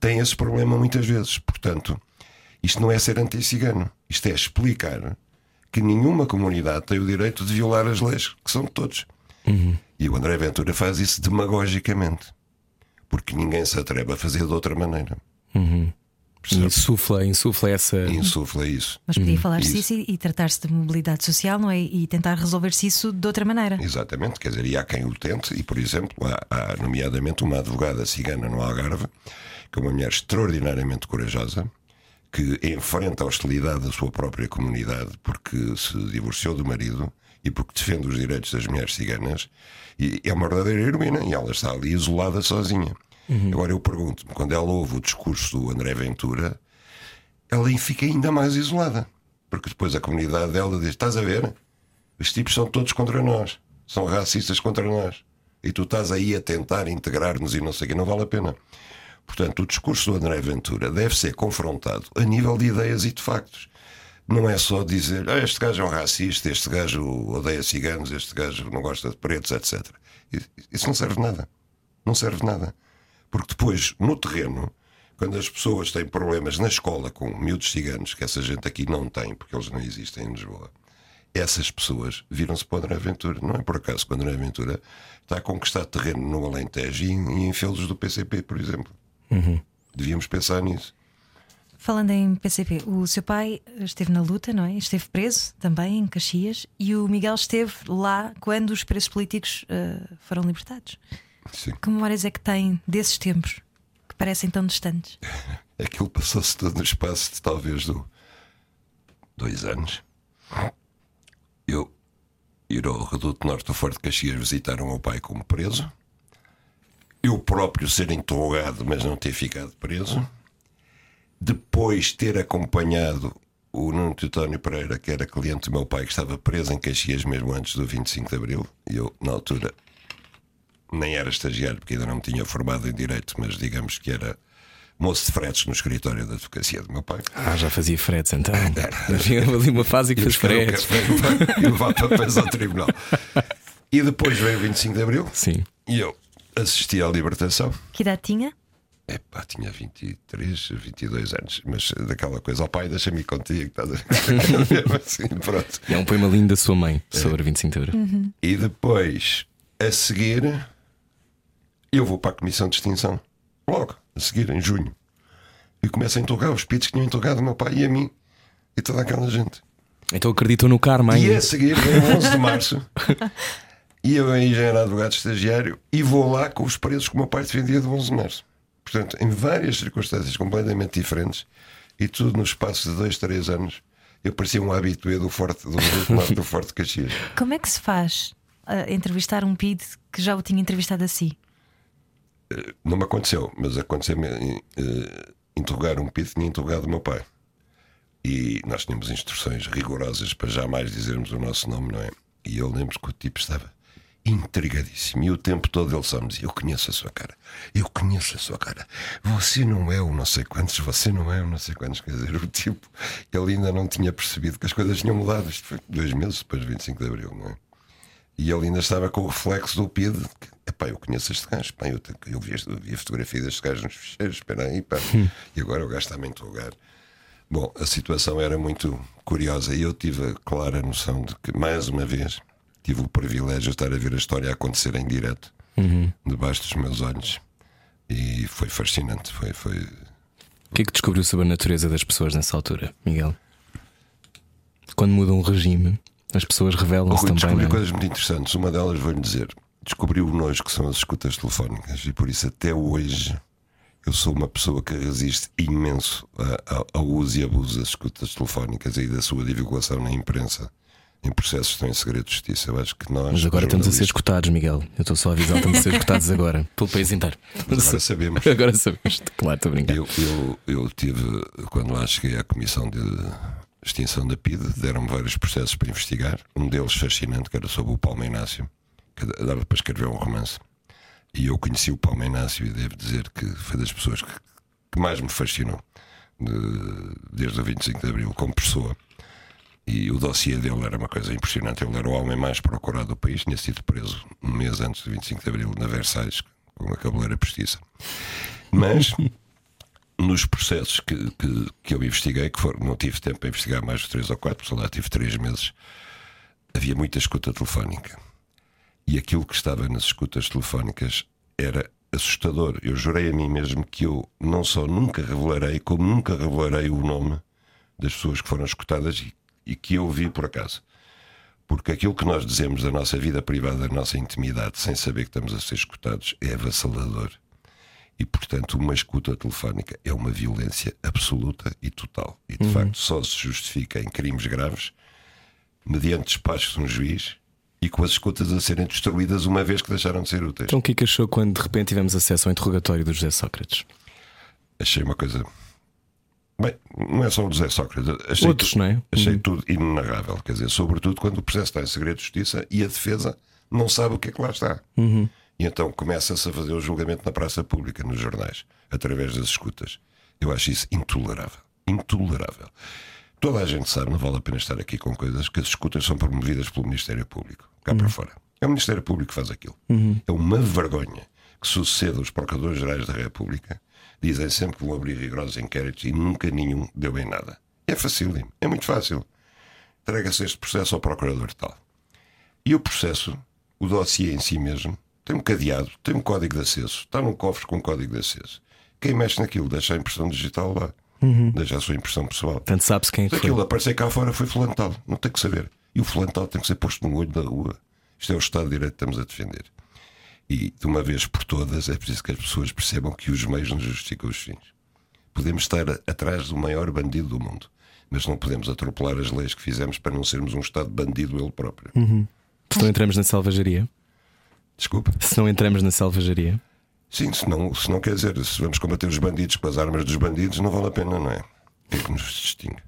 têm esse problema muitas vezes. Portanto, isto não é ser anti-cigano. Isto é explicar que nenhuma comunidade tem o direito de violar as leis, que são de todos. Uhum. E o André Ventura faz isso demagogicamente. Porque ninguém se atreve a fazer de outra maneira. Uhum. Insufla, insufla essa. Insufla isso. Mas podia uhum. falar-se isso, e, tratar-se de mobilidade social, não é? E tentar resolver-se isso de outra maneira. Exatamente, quer dizer, e há quem o tente, e por exemplo, há, há nomeadamente uma advogada cigana no Algarve, que é uma mulher extraordinariamente corajosa, que enfrenta a hostilidade da sua própria comunidade porque se divorciou do marido e porque defende os direitos das mulheres ciganas, e é uma verdadeira heroína, e ela está ali isolada sozinha. Uhum. Agora eu pergunto-me, quando ela ouve o discurso do André Ventura, ela fica ainda mais isolada, porque depois a comunidade dela diz: Estás a ver? Os tipos são todos contra nós, são racistas contra nós, e tu estás aí a tentar integrar-nos e não sei o que, não vale a pena. Portanto, o discurso do André Ventura deve ser confrontado a nível de ideias e de factos não é só dizer ah, este gajo é um racista, este gajo odeia ciganos, este gajo não gosta de pretos, etc. Isso não serve de nada. Não serve de nada. Porque depois, no terreno, quando as pessoas têm problemas na escola com miúdos ciganos, que essa gente aqui não tem, porque eles não existem em Lisboa, essas pessoas viram-se para André Ventura. Não é por acaso que André Ventura está a conquistar terreno no Alentejo e em, em feudos do PCP, por exemplo. Devíamos pensar nisso. Falando em PCP, o seu pai esteve na luta, não é? Esteve preso também em Caxias e o Miguel esteve lá quando os presos políticos eh, foram libertados. Sim. Que memórias é que tem desses tempos que parecem tão distantes? Aquilo passou-se todo no espaço de talvez do dois anos. Eu ir ao Reduto Norte do Forte de Caxias visitar o meu pai como preso. Eu próprio ser interrogado, mas não ter ficado preso. Depois ter acompanhado o Nuno Teutónio Pereira, que era cliente do meu pai, que estava preso em Caxias mesmo antes do 25 de Abril. E eu, na altura, nem era estagiário, porque ainda não me tinha formado em Direito, mas digamos que era moço de fretes no escritório da advocacia do meu pai. Ah, já fazia fretes então. Havia ali uma fase que fez um fretes. e levar papéis ao tribunal. E depois veio o 25 de Abril Sim. e eu assisti à libertação. Que idade tinha? Epá, tinha 23, 22 anos, mas daquela coisa, ó pai, deixa-me ir contigo. Estás a ver? assim, pronto. E é um poema lindo da sua mãe sobre 25 de Abril. E depois, a seguir, eu vou para a comissão de extinção. Logo, a seguir, em junho. E começo a interrogar os pitos que tinham interrogado o meu pai e a mim e toda aquela gente. Então acreditou no karma E ainda. a seguir, vem o 11 de março, e eu aí já era advogado estagiário e vou lá com os preços que o meu pai defendia do 11 de março. Portanto, em várias circunstâncias completamente diferentes e tudo no espaço de dois, três anos, eu parecia um habitué do Forte do, do, Forte Caxias. Como é que se faz a entrevistar um PID que já o tinha entrevistado a si? Não me aconteceu, mas aconteceu-me eh, interrogar um pito, tinha interrogado o meu pai. E nós tínhamos instruções rigorosas para jamais dizermos o nosso nome, não é? E eu lembro que o tipo estava intrigadíssimo. E o tempo todo ele só me dizia: Eu conheço a sua cara, eu conheço a sua cara. Você não é o não sei quantos, você não é o não sei quantos. Quer dizer, o tipo, ele ainda não tinha percebido que as coisas tinham mudado. Isto foi dois meses depois do 25 de Abril, não é? E ele ainda estava com o reflexo do PID. Epá, eu conheço este gajo. Pá, eu, tenho- eu, vi, eu vi a fotografia deste gajo nos ficheiros. Espera aí, pá. E agora o gajo está a me interrogar. Bom, a situação era muito curiosa e eu tive a clara noção de que, mais uma vez, tive o privilégio de estar a ver a história acontecer em direto, debaixo dos meus olhos. E foi fascinante. Foi, foi... O que é que descobriu sobre a natureza das pessoas nessa altura, Miguel? Quando muda um regime, as pessoas O revelam-se também. descobriu não é? coisas muito interessantes. Uma delas vou-lhe dizer: descobriu o nojo que são as escutas telefónicas e por isso até hoje eu sou uma pessoa que resiste imenso ao uso e abuso das escutas telefónicas e da sua divulgação na imprensa em processos que estão em segredo de justiça. Eu acho que nós. Mas agora estamos a ser escutados, Miguel. Eu estou só a avisar, estamos a ser escutados agora. Pelo país inteiro. Agora sabemos. Agora sabemos. Claro, estou a brincar. Eu, eu, eu tive, quando lá cheguei à comissão de extinção da PIDE, deram-me vários processos para investigar. Um deles fascinante, que era sobre o Paulo Inácio, que dava para escrever um romance. E eu conheci o Paulo Inácio e devo dizer que foi das pessoas que, que mais me fascinou de- desde o 25 de Abril, como pessoa. E o dossiê dele era uma coisa impressionante. Ele era o homem mais procurado do país, tinha sido preso um mês antes do 25 de Abril na Versalhes, com uma cabeleira postiça. Mas nos processos que, que, que eu investiguei, que foram, não tive tempo para investigar mais de três ou quatro, porque lá tive três meses, havia muita escuta telefónica. E aquilo que estava nas escutas telefónicas era assustador. Eu jurei a mim mesmo que eu não só nunca revelarei, como nunca revelarei o nome das pessoas que foram escutadas e, e que eu vi por acaso. Porque aquilo que nós dizemos da nossa vida privada, da nossa intimidade, sem saber que estamos a ser escutados, é avassalador. E, portanto, uma escuta telefónica é uma violência absoluta e total. E, de facto, só se justifica em crimes graves mediante despacho de um juiz e com as escutas a serem destruídas uma vez que deixaram de ser úteis. Então o que é que achou quando de repente tivemos acesso ao interrogatório do José Sócrates? Achei uma coisa. Bem, não é só o José Sócrates. Achei Outros, tu- não é? Achei tudo inenarrável. Quer dizer, sobretudo quando o processo está em segredo de justiça e a defesa não sabe o que é que lá está. E então começa-se a fazer o julgamento na praça pública, nos jornais, através das escutas. Eu acho isso intolerável. Intolerável. toda a gente sabe, não vale a pena estar aqui com coisas que as escutas são promovidas pelo Ministério Público, cá para fora. É o Ministério Público que faz aquilo. É uma vergonha que suceda os Procuradores-Gerais da República. Dizem sempre que vão abrir rigorosos inquéritos e nunca nenhum deu em nada. É facílimo, é muito fácil. Entrega-se este processo ao Procurador tal. E o processo, o dossiê em si mesmo, tem um cadeado, tem um código de acesso, está num cofre com um código de acesso. Quem mexe naquilo deixa a impressão digital lá, deixa a sua impressão pessoal. Portanto, sabe-se quem Se foi. aquilo aparecer cá fora foi fulano tal, não tem que saber. E o fulano tal tem que ser posto no olho da rua. Isto é o Estado de Direito que estamos a defender. E de uma vez por todas é preciso que as pessoas percebam que os meios não justificam os fins. Podemos estar atrás do maior bandido do mundo, mas não podemos atropelar as leis que fizemos para não sermos um Estado bandido ele próprio. Se não entramos na selvageria. Desculpa. Se não entramos na selvageria. Sim, se não, se não quer dizer, se vamos combater os bandidos com as armas dos bandidos, não vale a pena, não é? O que é que nos distingue?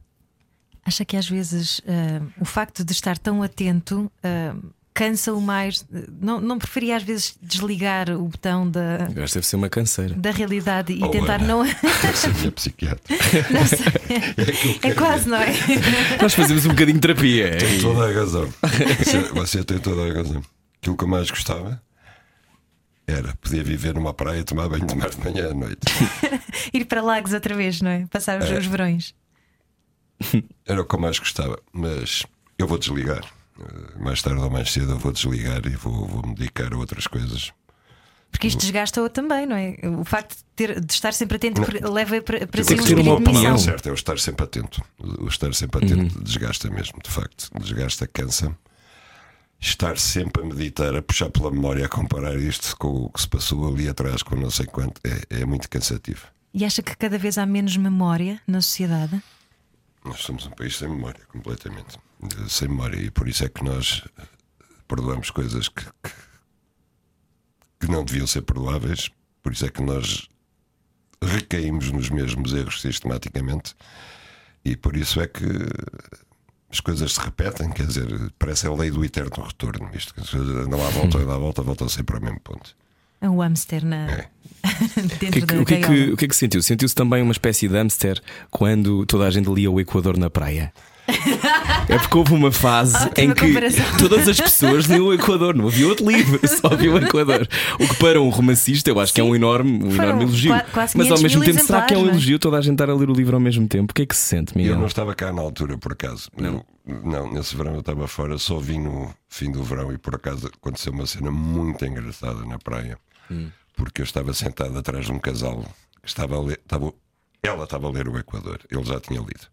Acha que às vezes ah, o facto de estar tão atento ah, cansa-o mais? Não, não preferia às vezes desligar o botão da, Eu acho que deve ser uma canseira. da realidade e Oh, tentar Ana. não. Essa é minha psiquiatra. não sei. É quase, não é? Nós fazemos um bocadinho de terapia. Tem toda a razão. Você, você tem toda a razão. Aquilo que eu mais gostava era poder viver numa praia e tomar banho de mar de manhã à noite. Ir para Lagos outra vez, não é? Passar os, os verões. Era o que eu mais gostava. Mas eu vou desligar. Eh, Mais tarde ou mais cedo eu vou desligar e vou, vou me dedicar a outras coisas. Porque isto desgasta-o também, não é? O facto de, ter- de estar sempre atento leva para, para si um ter uma opinião. certo é o estar sempre atento. O estar sempre atento desgasta mesmo, de facto. Desgasta, cansa. Estar sempre a meditar, a puxar pela memória, a comparar isto com o que se passou ali atrás, com não sei quanto, é, é muito cansativo. E acha que cada vez há menos memória na sociedade? Nós somos um país sem memória, completamente. Eh, Sem memória. E por isso é que nós eh, perdoamos coisas que, que, que não deviam ser perdoáveis. Por isso é que nós recaímos nos mesmos erros sistematicamente. E por isso é que as coisas se repetem. Quer dizer, parece a lei do eterno retorno. Isto, que as coisas andam à volta, andam à volta, voltam sempre ao mesmo ponto. É um hamster na... É. O que, dentro é que- da o que é que, gaiola. o que é que sentiu? Sentiu-se também uma espécie de hamster quando toda a gente lia o Equador na praia? É porque houve uma fase Ótima em que comparação. todas as pessoas liam o Equador, não havia outro livro, só havia o Equador. O que para um romancista eu acho que é um enorme, um enorme elogio. qua- quase Mas ao 500 mesmo tempo, será que é um é? elogio toda a gente estar a ler o livro ao mesmo tempo? O que é que se sente, Eu Miguel? não estava cá na altura, por acaso. Não. não, nesse verão eu estava fora, só vim no fim do verão e por acaso aconteceu uma cena muito engraçada na praia. Porque eu estava sentado atrás de um casal que estava a ler. Estava, ela estava a ler o Equador, ele já tinha lido.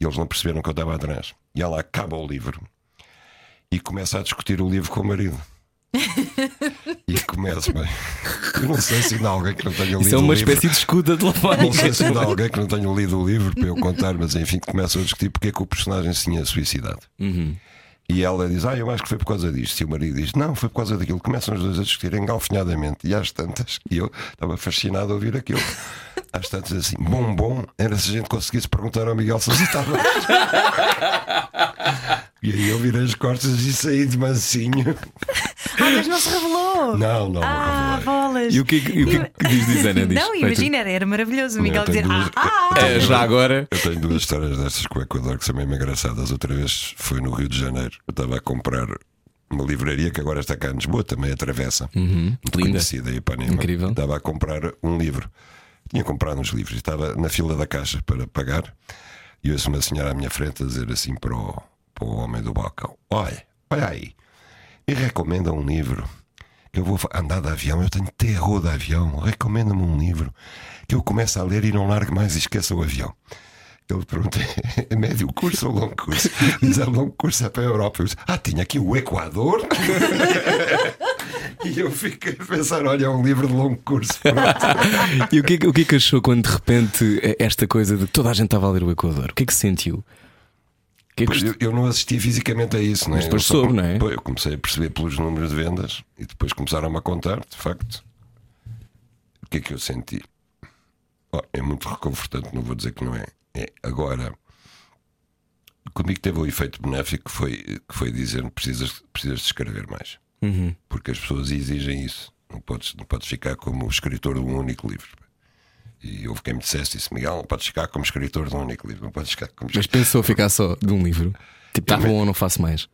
E eles não perceberam que eu estava atrás. E ela acaba o livro e começa a discutir o livro com o marido. e começa, bem. Eu não sei se ainda há alguém que não tenha lido Isso é o uma livro. espécie de escuta Não telefónica. sei se ainda há alguém que não tenha lido o livro para eu contar, mas enfim, começam a discutir porque é que o personagem se tinha suicidado. E ela diz: Ah, eu acho que foi por causa disto. E o marido diz: Não, foi por causa daquilo. Começam os dois a discutir engalfinhadamente. E às tantas, e eu estava fascinado a ouvir aquilo. Às tantas, assim, bom, bom, era se a gente conseguisse perguntar ao Miguel se estava. e aí eu virei as costas e saí de mansinho. Ah, mas não se revelou! Não, não, não. Ah, bolas! E o que, é que- e o que, é que diz, diz Ana? Diz. Não, imagina, era, era maravilhoso o Miguel dizer: duas- Ah, ah! É, já agora. Eu tenho duas histórias destas com o Equador que são mesmo engraçadas. Outra vez foi no Rio de Janeiro. Eu estava a comprar uma livraria que agora está cá em Lisboa, também atravessa. Muito Uhum. linda. conhecida, Ipanema. Incrível. Estava a comprar um livro. Tinha comprado uns livros e estava na fila da caixa para pagar. E ouço uma senhora à minha frente a dizer assim para o, para o homem do balcão: Olha, olha aí, e recomenda um livro. Que eu vou andar de avião, eu tenho terror de avião. Recomenda-me um livro que eu começo a ler e não largo mais e esqueça o avião. Ele perguntei: é médio curso ou longo curso? Diz: é longo curso, é para a Europa. Eu disse, ah, tinha aqui o Equador. e eu fiquei a pensar: olha, é um livro de longo curso. E o que, é que- o que é que achou quando de repente eh, esta coisa de toda a gente estava a ler o Equador? O que é que sentiu? Que é que eu, eu não assisti fisicamente a isso, não é? Mas depois Eu soube, não é? Eu comecei a perceber pelos números de vendas e depois começaram-me a contar, de facto, o que é que eu senti. Oh, é muito reconfortante, não vou dizer que não é. é agora, comigo teve o efeito benéfico que foi, que foi dizer precisas, precisas de escrever mais. Uhum. Porque as pessoas exigem isso. Não podes, não podes ficar como o escritor de um único livro. E houve quem me dissesse isso, Miguel, não podes ficar como escritor de um único livro, não podes ficar como Mas pensou ficar só de um livro? Tipo, está me- bom ou não faço mais?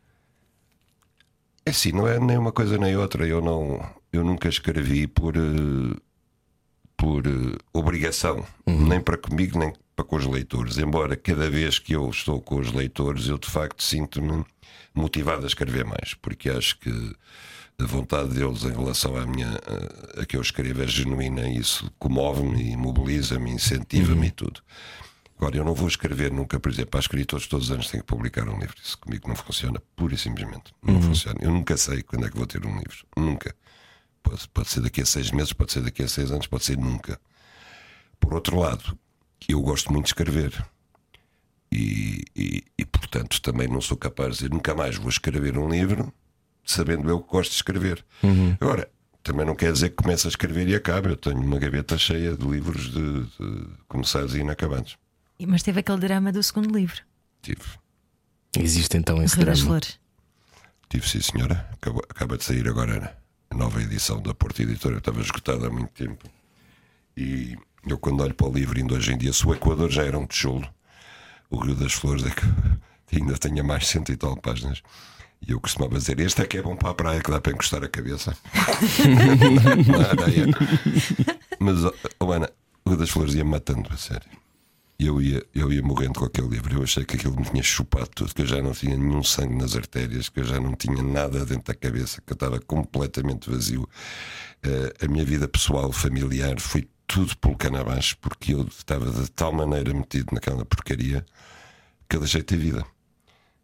É assim, não é nem uma coisa nem outra. Eu não, eu nunca escrevi por eh, por eh, obrigação, nem para comigo nem para com os leitores. Embora cada vez que eu estou com os leitores, eu de facto sinto-me motivado a escrever mais, porque acho que a vontade deles em relação à minha a, que eu escrevo é genuína. e Isso comove-me e mobiliza-me, incentiva-me e tudo. Agora, eu não vou escrever nunca, por exemplo, há escritores todos os anos têm que publicar um livro. Isso comigo não funciona, pura e simplesmente. Não funciona. Eu nunca sei quando é que vou ter um livro. Nunca. Pode, pode ser daqui a seis meses, pode ser daqui a seis anos, pode ser nunca. Por outro lado, eu gosto muito de escrever. E, e, e, portanto, também não sou capaz de dizer nunca mais vou escrever um livro sabendo eu que gosto de escrever. Agora, também não quer dizer que comece a escrever e acabe. Eu tenho uma gaveta cheia de livros de, de começados e inacabados. Mas teve aquele drama do segundo livro, Tive. Existe então esse Rio das drama. Flores. Tive, sim, senhora. Acaba, acaba de sair agora a nova edição da Porta Editora. Eu estava esgotado há muito tempo. E eu, quando olho para o livro, ainda hoje em dia, se o Equador já era um tijolo, o Rio das Flores é que ainda tinha mais cento e tal páginas. E eu costumava dizer: Este é que é bom para a praia, que dá para encostar a cabeça. Na areia. Mas, oh, Ana, o Rio das Flores ia matando, a sério. E eu ia, eu ia morrendo com aquele livro. Eu achei que aquilo me tinha chupado tudo, que eu já não tinha nenhum sangue nas artérias, que eu já não tinha nada dentro da cabeça, que eu estava completamente vazio. Eh, a minha vida pessoal, familiar, foi tudo pelo cano abaixo, porque eu estava de tal maneira metido naquela porcaria que eu deixei de ter vida.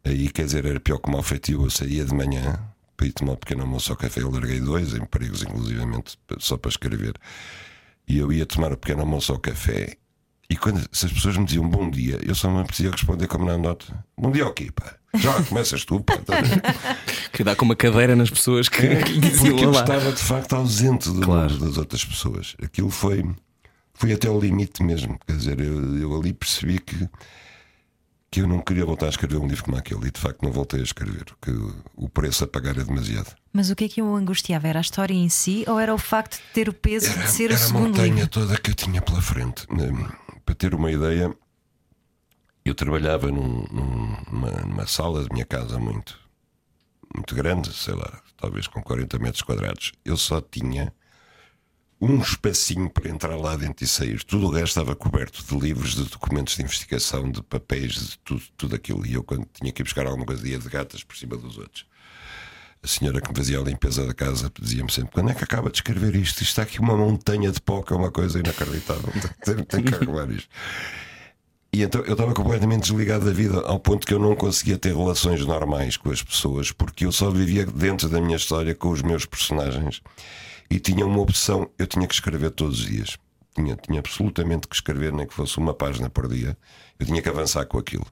Aí, quer dizer, era pior que o mau feitio. Eu saía de manhã para ir tomar um pequeno almoço ao café. Eu larguei dois empregos, inclusivamente, só para escrever. E eu ia tomar o pequeno almoço ao café. E quando se as pessoas me diziam bom dia, eu só me podia responder como na nota: Bom dia, o quê, pá? Já começas tu, pá. Ver? Que dá com uma cadeira nas pessoas que, que diziam Porque eu estava de facto ausente do Claro. das outras pessoas. Aquilo foi, foi até o limite mesmo. Quer dizer, eu, eu ali percebi que, que eu não queria voltar a escrever um livro como aquele e de facto não voltei a escrever, que o preço a pagar é demasiado. Mas o que é que o angustiava? Era a história em si ou era o facto de ter o peso de ser o era a segundo montanha toda que eu tinha pela frente. Hum, Para ter uma ideia, eu trabalhava num- num- numa, numa sala de minha casa muito, muito grande, sei lá, talvez com 40 metros quadrados. Eu só tinha um espacinho para entrar lá dentro e sair. Tudo o resto estava coberto de livros, de documentos de investigação, de papéis, de tudo, tudo aquilo. E eu, quando tinha que ir buscar alguma coisa, ia de gatas por cima dos outros. A senhora que me fazia a limpeza da casa dizia-me sempre: quando é que acaba de escrever isto? Isto está aqui uma montanha de pó, que é uma coisa inacreditável. Tem, tem que arrumar isto. E então eu estava completamente desligado da vida, ao ponto que eu não conseguia ter relações normais com as pessoas, porque eu só vivia dentro da minha história com os meus personagens e tinha uma opção: eu tinha que escrever todos os dias. Tinha, tinha absolutamente que escrever, nem que fosse uma página por dia. Eu tinha que avançar com aquilo.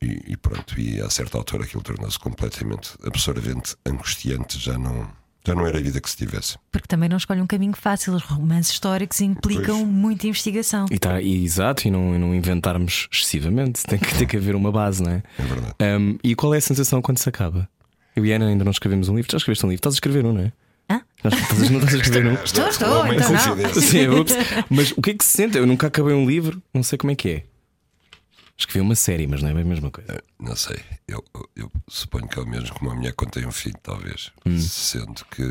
E, e pronto, e a certa altura aquilo tornou-se completamente absorvente, angustiante, já não, já não era a vida que se tivesse. Porque também não escolhe um caminho fácil. Os romances históricos implicam Pois. muita investigação. E, tá, e exato, e não, e não inventarmos excessivamente. Tem que, tem que haver uma base, não é? É verdade. Um, e qual é a sensação quando se acaba? Eu e Ana ainda não escrevemos um livro. Já escreveste um livro? Estás a escrever um, não é? Estás, não estás a escrever um? Estou, estou, então. Sim, ups. Mas o que é que se sente? Eu nunca acabei um livro, não sei como é que é. Escrevi uma série, mas não é a mesma coisa. Não sei, eu, eu- eu suponho que é o mesmo como a mulher quando tem um filho, talvez. Sendo que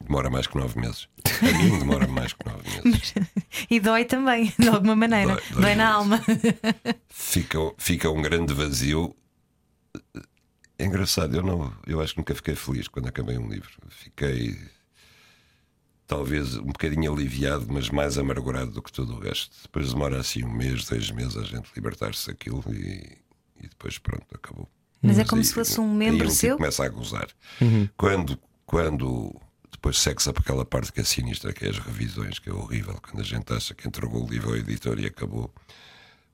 demora mais que nove meses. A mim demora mais que nove meses. E dói também, de alguma maneira. Dói- Dói, dói na alma. Fica, fica um grande vazio. É engraçado, eu, não, eu acho que nunca fiquei feliz quando acabei um livro. Fiquei talvez um bocadinho aliviado, mas mais amargurado do que tudo o resto. Depois demora assim um mês, dois meses a gente libertar-se daquilo e, e depois pronto, acabou. Mas é como aí- se fosse um membro tipo seu? começa a gozar. Quando, quando depois segue-se para aquela parte que é sinistra, que é as revisões, que é horrível, quando a gente acha que entregou o livro ao editor e acabou,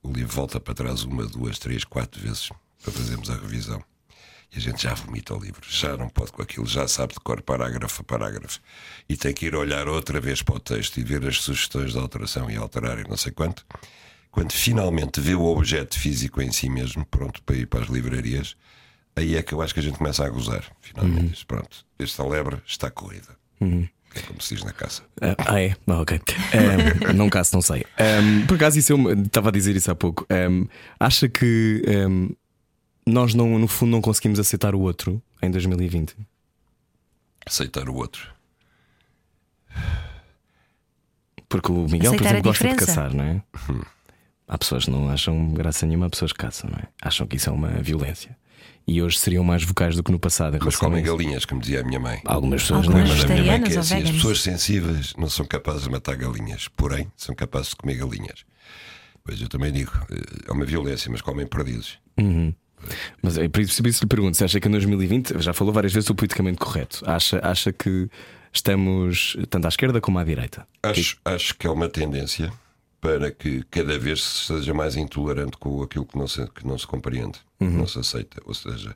o livro volta para trás uma, duas, três, quatro vezes para fazermos a revisão. E a gente já vomita o livro, já não pode com aquilo, já sabe de cor parágrafo a parágrafo. E tem que ir olhar outra vez para o texto e ver as sugestões de alteração e alterar e não sei quanto. Quando finalmente vê o objeto físico em si mesmo, pronto para ir para as livrarias, aí é que eu acho que a gente começa a gozar. Finalmente, diz, pronto, esta lebre está corrida. que é como se diz na caça. Ah, ah, é? Ah, ok. Um, não caso, não sei. Um, por acaso, isso eu estava a dizer isso há pouco. Um, acha que nós, não, no fundo, não conseguimos aceitar o outro em 2020? Aceitar o outro. Porque o Miguel, por Aceitar a exemplo, gosta de caçar, não é? Há pessoas que não acham graça nenhuma, há pessoas que caçam, não é? Acham que isso é uma violência. E hoje seriam mais vocais do que no passado. Mas comem galinhas, como dizia a minha mãe. Algumas pessoas Algumas não. Mas a minha mãe que é assim, as pessoas sensíveis não são capazes de matar galinhas, porém são capazes de comer galinhas. Pois eu também digo, eh, é uma violência, mas comem perdidos. Mas é por isso, isso lhe pergunto: se acha que em 2020, já falou várias vezes o politicamente correto, acha, acha que estamos tanto à esquerda como à direita? Acho, acho que é uma tendência para que cada vez se seja mais intolerante com aquilo que não se, que não se compreende, que não se aceita. Ou seja,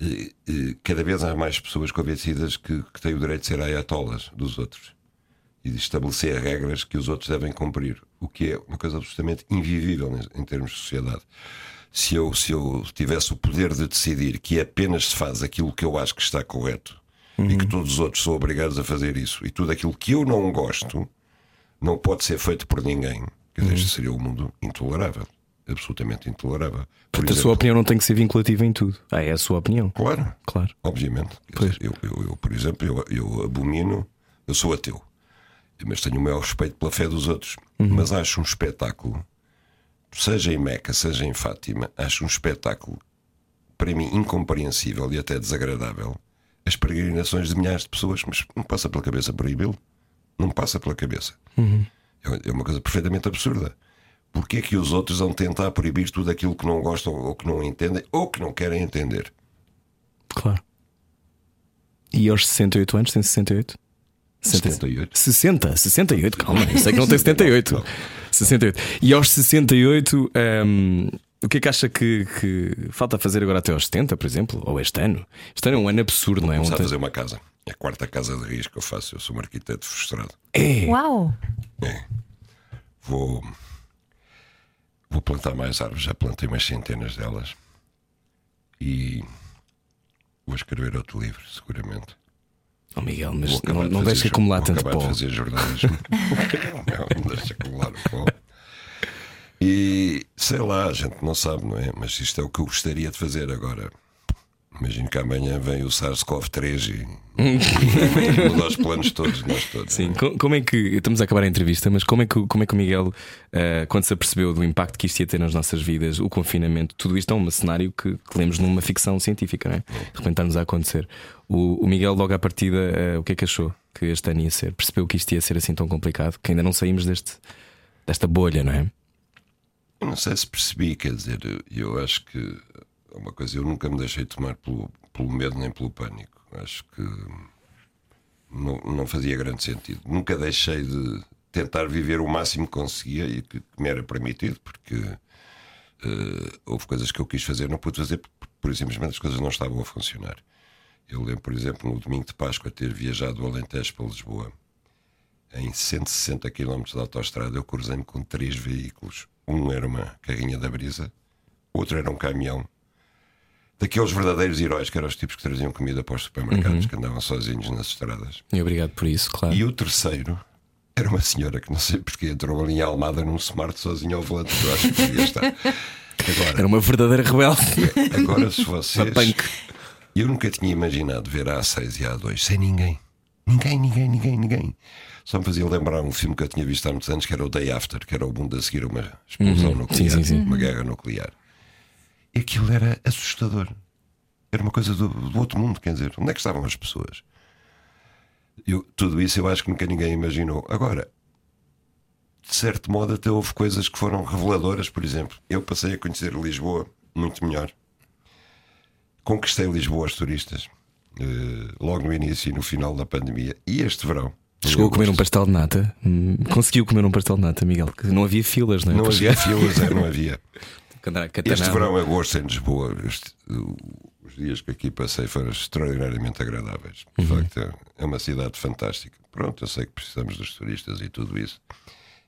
eh, eh, cada vez há mais pessoas convencidas que, que têm o direito de ser ayatolas dos outros e de estabelecer regras que os outros devem cumprir, o que é uma coisa absolutamente invivível em, em termos de sociedade. Se eu, se eu tivesse o poder de decidir que apenas se faz aquilo que eu acho que está correto e que todos os outros são obrigados a fazer isso e tudo aquilo que eu não gosto não pode ser feito por ninguém, quer dizer, isto seria um mundo intolerável, absolutamente intolerável. Por Portanto, a exemplo, sua opinião não tem que ser vinculativa em tudo. Ah, é a sua opinião. Claro, Claro. obviamente. Dizer, eu, eu, eu, por exemplo, eu, eu abomino, eu sou ateu, mas tenho o maior respeito pela fé dos outros. Mas acho um espetáculo, seja em Meca, seja em Fátima, acho um espetáculo para mim incompreensível e até desagradável as peregrinações de milhares de pessoas, mas não passa pela cabeça proibi-lo. Não passa pela cabeça. É é uma coisa perfeitamente absurda. Porquê é que os outros vão tentar proibir tudo aquilo que não gostam ou que não entendem ou que não querem entender? Claro. E aos 68 anos, tem 68? 78. 60, 68, calma, eu sei que não tem 78. 68. E aos 68, hum, o que é que acha que, que falta fazer agora até aos 70, por exemplo? Ou este ano? Este ano é um ano absurdo, não é? Começar a fazer uma casa. É a quarta casa de risco que eu faço. Eu sou um arquiteto frustrado. É. Uau! Vou, vou plantar mais árvores. Já plantei umas centenas delas. E vou escrever outro livro, seguramente. Oh, Miguel, mas não, de não deixe jo- acumular tanto pó. de fazer jornalismo. não, não deixa acumular o pó. E sei lá, a gente não sabe, não é? Mas isto é o que eu gostaria de fazer agora. Imagino que amanhã vem o SARS-CoV-3 e, e muda os planos todos, nós todos. Sim, é? como é que. Estamos a acabar a entrevista, mas como é que, como é que o Miguel, eh, quando se apercebeu do impacto que isto ia ter nas nossas vidas, o confinamento, tudo isto é um cenário que, que lemos numa ficção científica, não é? De repente está-nos a acontecer. O, o Miguel, logo à partida, eh, o que é que achou que este ano ia ser? Percebeu que isto ia ser assim tão complicado, que ainda não saímos deste, desta bolha, não é? Eu não sei se percebi, quer dizer, eu acho que é uma coisa, eu nunca me deixei tomar pelo, pelo medo nem pelo pânico. Acho que não, não fazia grande sentido. Nunca deixei de tentar viver o máximo que conseguia e que, que me era permitido, porque eh, houve coisas que eu quis fazer, não pude fazer, porque, por simplesmente as coisas não estavam a funcionar. Eu lembro, por exemplo, no domingo de Páscoa, ter viajado do Alentejo para Lisboa em 160 km de autoestrada, eu cruzei-me com três veículos. Um era uma carrinha da brisa, outro era um caminhão. Daqueles verdadeiros heróis que eram os tipos que traziam comida para os supermercados, que andavam sozinhos nas estradas. E obrigado por isso, claro. E o terceiro era uma senhora que não sei porque entrou ali em Almada num smart sozinho ao volante, que eu acho que devia estar. Era Agora, uma verdadeira rebelde. agora se vocês. Eu nunca tinha imaginado ver a A6 e a A2 sem ninguém. Ninguém, ninguém, ninguém, ninguém. Só me fazia lembrar um filme que eu tinha visto há muitos anos, que era o Day After, que era o mundo a seguir uma explosão nuclear, Sim, sim, sim. uma guerra nuclear. E aquilo era assustador. Era uma coisa do, do outro mundo, quer dizer, onde é que estavam as pessoas? Eu- tudo isso eu acho que nunca ninguém imaginou. Agora, de certo modo, até houve coisas que foram reveladoras, por exemplo. Eu passei a conhecer Lisboa muito melhor. Conquistei Lisboa aos turistas, eh, logo no início e no final da pandemia. E este verão. Chegou a comer um pastel de nata. Hum, Conseguiu comer um pastel de nata, Miguel. Não havia filas, não é? Não havia filas, é, não havia. Este verão, agosto, em Lisboa, este- os dias que aqui passei foram extraordinariamente agradáveis. De facto, é, é uma cidade fantástica. Pronto, eu sei que precisamos dos turistas e tudo isso,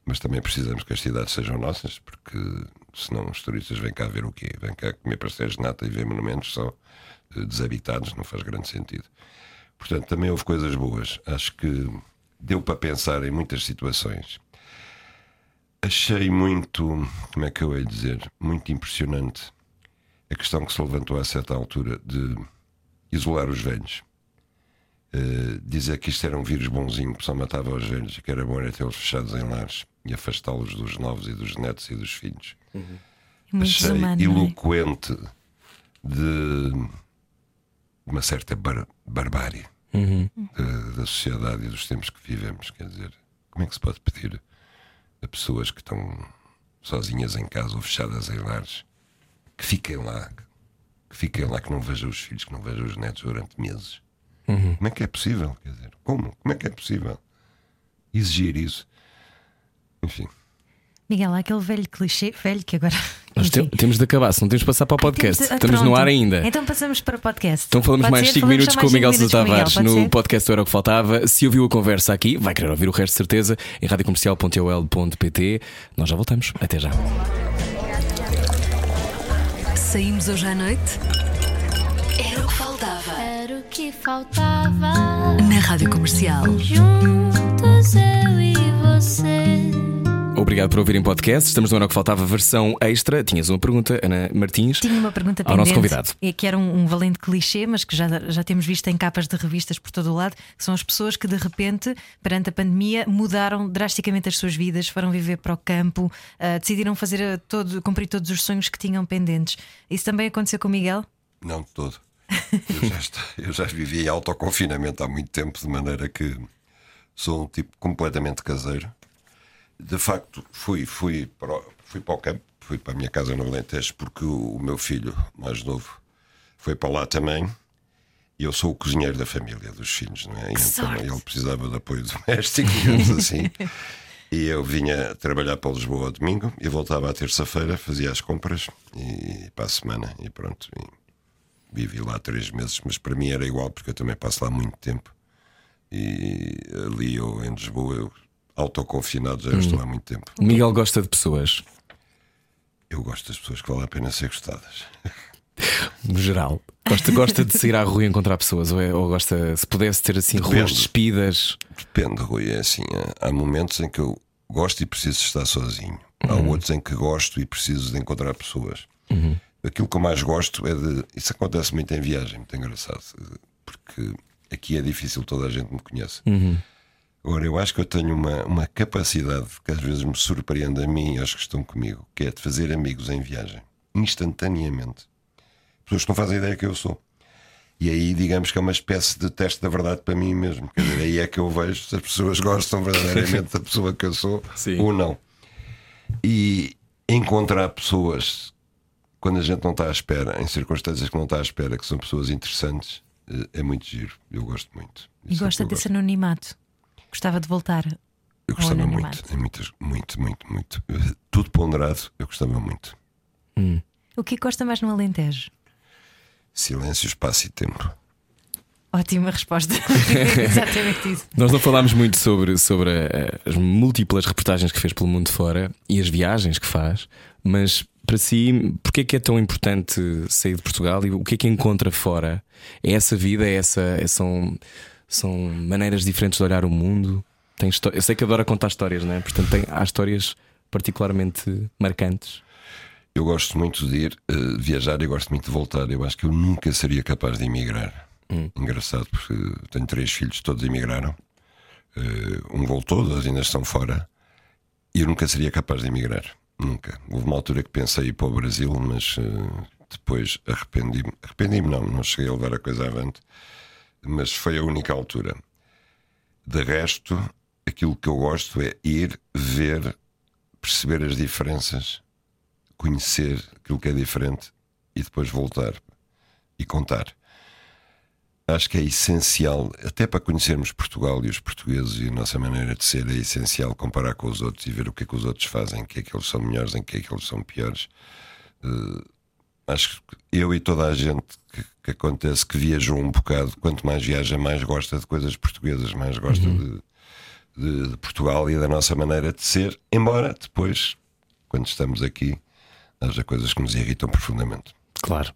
mas também precisamos que as cidades sejam nossas, porque senão os turistas vêm cá ver o quê? Vêm cá comer pastéis de nata e ver monumentos só eh, desabitados, não faz grande sentido. Portanto, também houve coisas boas. Acho que deu para pensar em muitas situações. Achei muito, como é que eu ia dizer, muito impressionante a questão que se levantou a certa altura de isolar os velhos. Uh, dizer que isto era um vírus bonzinho que só matava os velhos e que era bom era tê-los fechados em lares e afastá-los dos novos e dos netos e dos filhos. Uhum. Muito Achei é? eloquente de uma certa bar barbárie Uhum. da, da sociedade e dos tempos que vivemos. Quer dizer, como é que se pode pedir a pessoas que estão sozinhas em casa ou fechadas em lares que fiquem lá, que fiquem lá, que não vejam os filhos, que não vejam os netos durante meses? Como é que é possível? Quer dizer, como? Como é que é possível exigir isso? Enfim. Miguel, há aquele velho clichê, velho que agora. Nós te- temos de acabar, se não temos de passar para o podcast. De- ah, Estamos no pronto. ar ainda. Então passamos para o podcast. Então falamos Pode mais ser? 5 Falamos minutos com o Miguel Sousa Tavares no pode podcast do Era o que Faltava. Se ouviu a conversa aqui, vai querer ouvir o resto de certeza em radiocomercial.ol.pt. Nós já voltamos. Até já. Saímos hoje à noite? Era o que faltava. Era o que faltava. Na Rádio Comercial. Juntos eu e você. Obrigado por ouvirem podcast. Estamos no Era o que Faltava, versão extra. Tinhas uma pergunta, Ana Martins. Tinha uma pergunta Ao nosso pendente, convidado. e que era um, um valente clichê, mas que já, já temos visto em capas de revistas por todo o lado, que são as pessoas que de repente, perante a pandemia, mudaram drasticamente as suas vidas, foram viver para o campo, ah, decidiram fazer ah, todo, cumprir todos os sonhos que tinham pendentes. Isso também aconteceu com o Miguel? Não de todo. Eu já, está- eu já vivi em autoconfinamento há muito tempo, de maneira que sou um tipo completamente caseiro. De facto, fui, fui, para, o, fui para o campo, fui para a minha casa no Alentejo, porque o, o meu filho mais novo foi para lá também. E eu sou o cozinheiro da família, dos filhos, não é? Então sorte. ele precisava de apoio doméstico, digamos assim. E eu vinha trabalhar para Lisboa ao domingo e voltava à terça-feira, fazia as compras e para a semana e pronto. E vivi lá três meses, mas para mim era igual porque eu também passo lá muito tempo. E ali eu em Lisboa, eu autoconfinado, já estou há muito tempo. O Miguel gosta de pessoas, Eu gosto das pessoas que valem a pena ser gostadas. no geral. Gosta, gosta de sair à rua e encontrar pessoas, ou, é- ou gosta, se pudesse ter assim ruas Depende. despidas. Depende, Rui. É assim, há- há momentos em que eu gosto e preciso estar sozinho. Há outros em que gosto e preciso de encontrar pessoas. Aquilo que eu mais gosto é de. Isso acontece muito em viagem, muito engraçado. Porque aqui é difícil, toda a gente me conhece. Agora, eu acho que eu tenho uma, uma capacidade que às vezes me surpreende a mim e aos que estão comigo, que é de fazer amigos em viagem, instantaneamente. Pessoas que não fazem ideia que eu sou. E aí, digamos que é uma espécie de teste da verdade para mim mesmo. Quer dizer, aí é que eu vejo se as pessoas gostam verdadeiramente da pessoa que eu sou Sim. ou não. E encontrar pessoas quando a gente não está à espera, em circunstâncias que não está à espera, que são pessoas interessantes, eh, é muito giro. Eu gosto muito. E Isso é gosta eu desse anonimato? Gostava de voltar. Eu gostava muito, muito, muito, muito. Eh, Tudo ponderado, eu gostava muito. O que gosta mais no Alentejo? Silêncio, espaço e tempo. Ótima resposta. Exatamente isso. Nós não falámos muito sobre, sobre eh, as múltiplas reportagens que fez pelo mundo fora e as viagens que faz, mas para si, porquê é que é tão importante sair de Portugal e o que é que encontra fora? É essa vida? É essa, é- são, são maneiras diferentes de olhar o mundo? Tem Eu sei que adora contar histórias, não é? Portanto, tem, há histórias particularmente marcantes. Eu gosto muito de ir eh, viajar e gosto muito de voltar. Eu acho que eu nunca seria capaz de emigrar. Engraçado, porque tenho três filhos, todos emigraram. Eh, um voltou, dois ainda estão fora. E eu nunca seria capaz de emigrar. Nunca. Houve uma altura que pensei em ir para o Brasil, mas eh, depois arrependi-me. Arrependi-me, não, não cheguei a levar a coisa avante. Mas foi a única altura. De resto, aquilo que eu gosto é ir, ver, perceber as diferenças conhecer aquilo que é diferente e depois voltar e contar. Acho que é essencial, até para conhecermos Portugal e os portugueses e a nossa maneira de ser, é essencial comparar com os outros e ver o que é que os outros fazem, em que é que eles são melhores, em que é que eles são piores. Eh, acho que eu e toda a gente que, que acontece que viajou um bocado, quanto mais viaja, mais gosta de coisas portuguesas, mais gosta de, de- de Portugal e da nossa maneira de ser, embora depois, quando estamos aqui, haja coisas que nos irritam profundamente. Claro.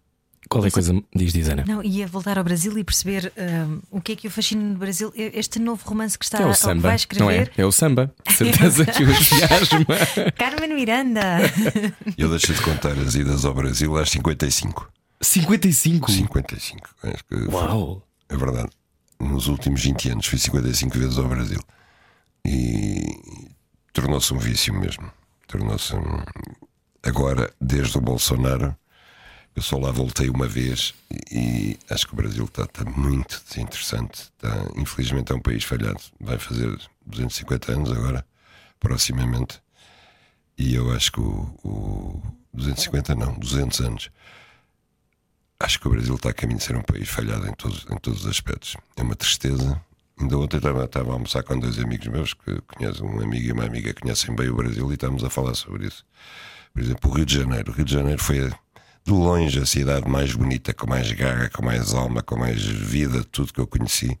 Qual é a coisa? Diz, diz Ana. Não, ia voltar ao Brasil e perceber hum, o que é que o fascina no Brasil. Este novo romance que está É o ou samba, vai não é? escrever. É o samba. Certeza que o entusiasma. Carmen Miranda. Eu deixei de contar as idas ao Brasil às 55. 55. 55. Acho que foi- Uau! É verdade. Nos últimos 20 anos fui 55 vezes ao Brasil. E tornou-se um vício mesmo. Tornou-se um... Agora, desde o Bolsonaro, eu só lá voltei uma vez e, acho que o Brasil está, muito desinteressante. Está, infelizmente é um país falhado. Vai fazer 250 anos agora, proximamente. E eu acho que o, o 250 não, 200 anos. Acho que o Brasil está a caminho de ser um país falhado em todos, em todos os aspectos. É uma tristeza. Ainda ontem estava, estava a almoçar com dois amigos meus que conhecem, um amigo e uma amiga conhecem bem o Brasil e estávamos a falar sobre isso. Por exemplo, o Rio de Janeiro. O Rio de Janeiro foi de longe a cidade mais bonita, com mais garra, com mais alma, com mais vida, tudo que eu conheci.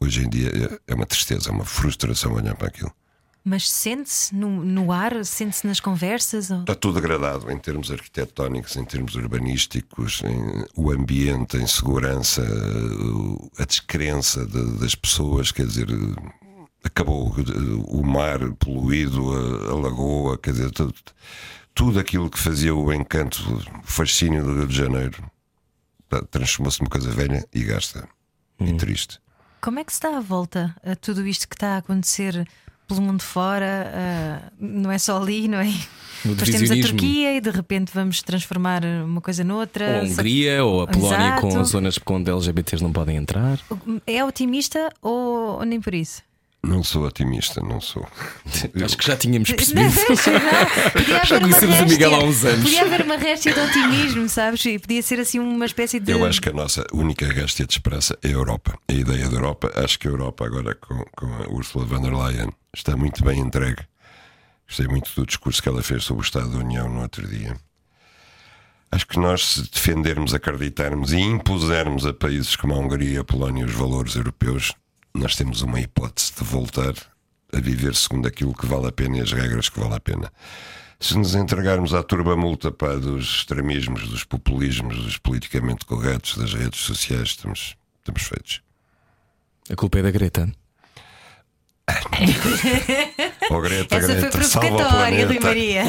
Hoje em dia é- uma tristeza, é uma frustração olhar para aquilo. Mas sente-se no, no ar, sente-se nas conversas? ou- Está tudo degradado em termos arquitetónicos, em termos urbanísticos, em, o ambiente, em segurança, a descrença de- das pessoas, quer dizer, acabou o mar poluído, a, a lagoa, quer dizer, tudo, tudo aquilo que fazia o encanto, o fascínio do Rio de Janeiro transformou-se numa coisa velha e gasta e triste. Como é que se dá a volta a tudo isto que está a acontecer pelo mundo fora? ah, não é só ali, não é? Depois temos a. Turquia e de repente vamos transformar uma coisa noutra. Ou a Hungria ou a Polónia Exato. com zonas onde LGBTs não podem entrar. É otimista ou, ou nem por isso? Não sou otimista, não sou. Acho que já tínhamos percebido. já, conhecemos o Miguel há uns anos. Podia haver uma réstia de otimismo, sabes? E podia ser assim uma espécie de. Eu acho que a nossa única réstia de esperança é a Europa. A ideia da Europa, acho que a Europa agora com, com a Ursula von der Leyen está muito bem entregue. Gostei muito do discurso que ela fez sobre o Estado da União no outro dia. Acho que nós, se defendermos, acreditarmos e impusermos a países como a Hungria e a Polónia os valores europeus, nós temos uma hipótese de voltar a viver segundo aquilo que vale a pena e as regras que vale a pena. Se nos entregarmos à turba-multa pá, dos extremismos, dos populismos, dos politicamente corretos, das redes sociais, estamos, estamos feitos. A culpa é da Greta. Oh, Greta, Essa foi Greta, salva o provocatória, Rui. Maria.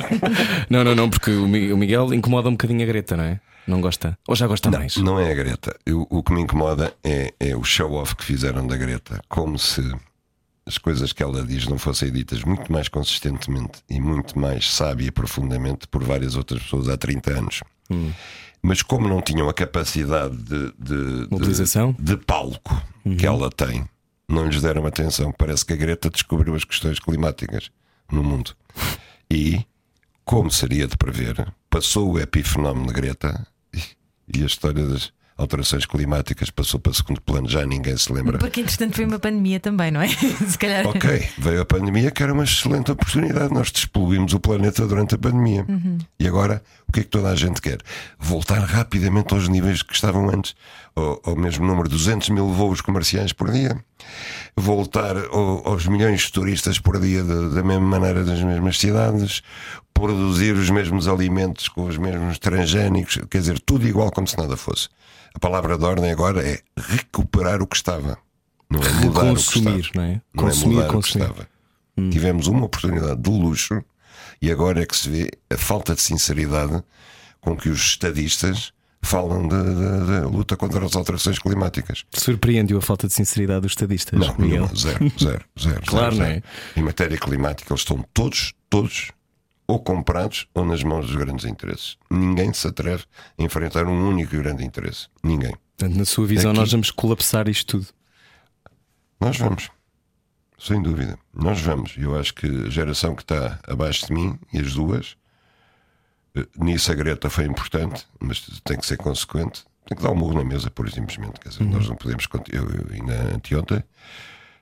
Não, não, não, porque o Miguel incomoda um bocadinho a Greta, não é? Não gosta? Ou já gosta mais? Não é a Greta. Eu- o que me incomoda é, é o show-off que fizeram da Greta. Como se as coisas que ela diz não fossem ditas muito mais consistentemente e muito mais sábia e profundamente por várias outras pessoas há 30 anos. Mas como não tinham a capacidade de, de, de- Mobilização? de palco que ela tem, não lhes deram atenção. Parece que a Greta descobriu as questões climáticas no mundo. E, como seria de prever, passou o epifenómeno de Greta e, a história das alterações climáticas passou para segundo plano. Já ninguém se lembra. Porque entretanto foi uma pandemia também, não é? Se calhar. Ok, veio a pandemia, que era uma excelente oportunidade. Nós despoluímos o planeta durante a pandemia. E agora, o que é que toda a gente quer? Voltar rapidamente aos níveis que estavam antes, ao, ao mesmo número, 200 mil voos comerciais por dia. Voltar ao- aos milhões de turistas por dia, da, da mesma maneira, das mesmas cidades. Produzir os mesmos alimentos com os mesmos transgénicos, quer dizer, tudo igual como se nada fosse. A palavra de ordem agora é recuperar o que estava. Não é mudar o que Consumir, estava. não é? Não Consumir, é mudar consumir. o que estava. Tivemos uma oportunidade de luxo e agora é que se vê a falta de sinceridade com que os estadistas falam da luta contra as alterações climáticas. Surpreende-o a falta de sinceridade dos estadistas, Não, Miguel. nenhuma. Zero, zero, zero. Claro, zero, não é? zero. Em matéria climática, eles estão todos, todos, ou comprados ou nas mãos dos grandes interesses. Ninguém se atreve a enfrentar um único e grande interesse. Ninguém. Portanto, na sua visão, Aqui. nós vamos colapsar isto tudo. Nós vamos. Sem dúvida. Nós vamos. Eu acho que a geração que está abaixo de mim e as duas, eh, nisso a Greta foi importante, mas tem que ser consequente. Tem que dar um murro na mesa, por simplesmente. Quer dizer, nós não podemos. Eu, eu ainda anteontem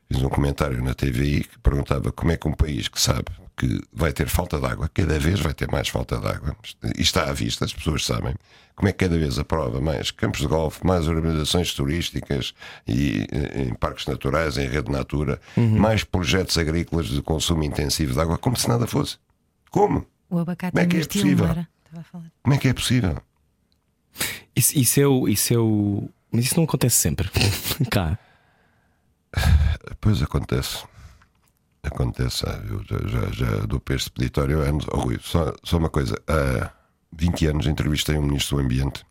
fiz um comentário na TVI que perguntava como é que um país que sabe que vai ter falta de água, cada vez vai ter mais falta de água, e está à vista, as pessoas sabem, como é que cada vez aprova mais campos de golfe, mais urbanizações turísticas e em parques naturais, em rede natura, mais projetos agrícolas de consumo intensivo de água, como se nada fosse. Como? O abacate Como é que é possível? Como é que é possível? Isso, isso é o. Isso é o. Mas isso não acontece sempre. Cá. Pois acontece. Acontece. Eu já, já, já dou para este peditório há anos. Oh, Rui, só, só uma coisa. Há 20 anos entrevistei um ministro do Ambiente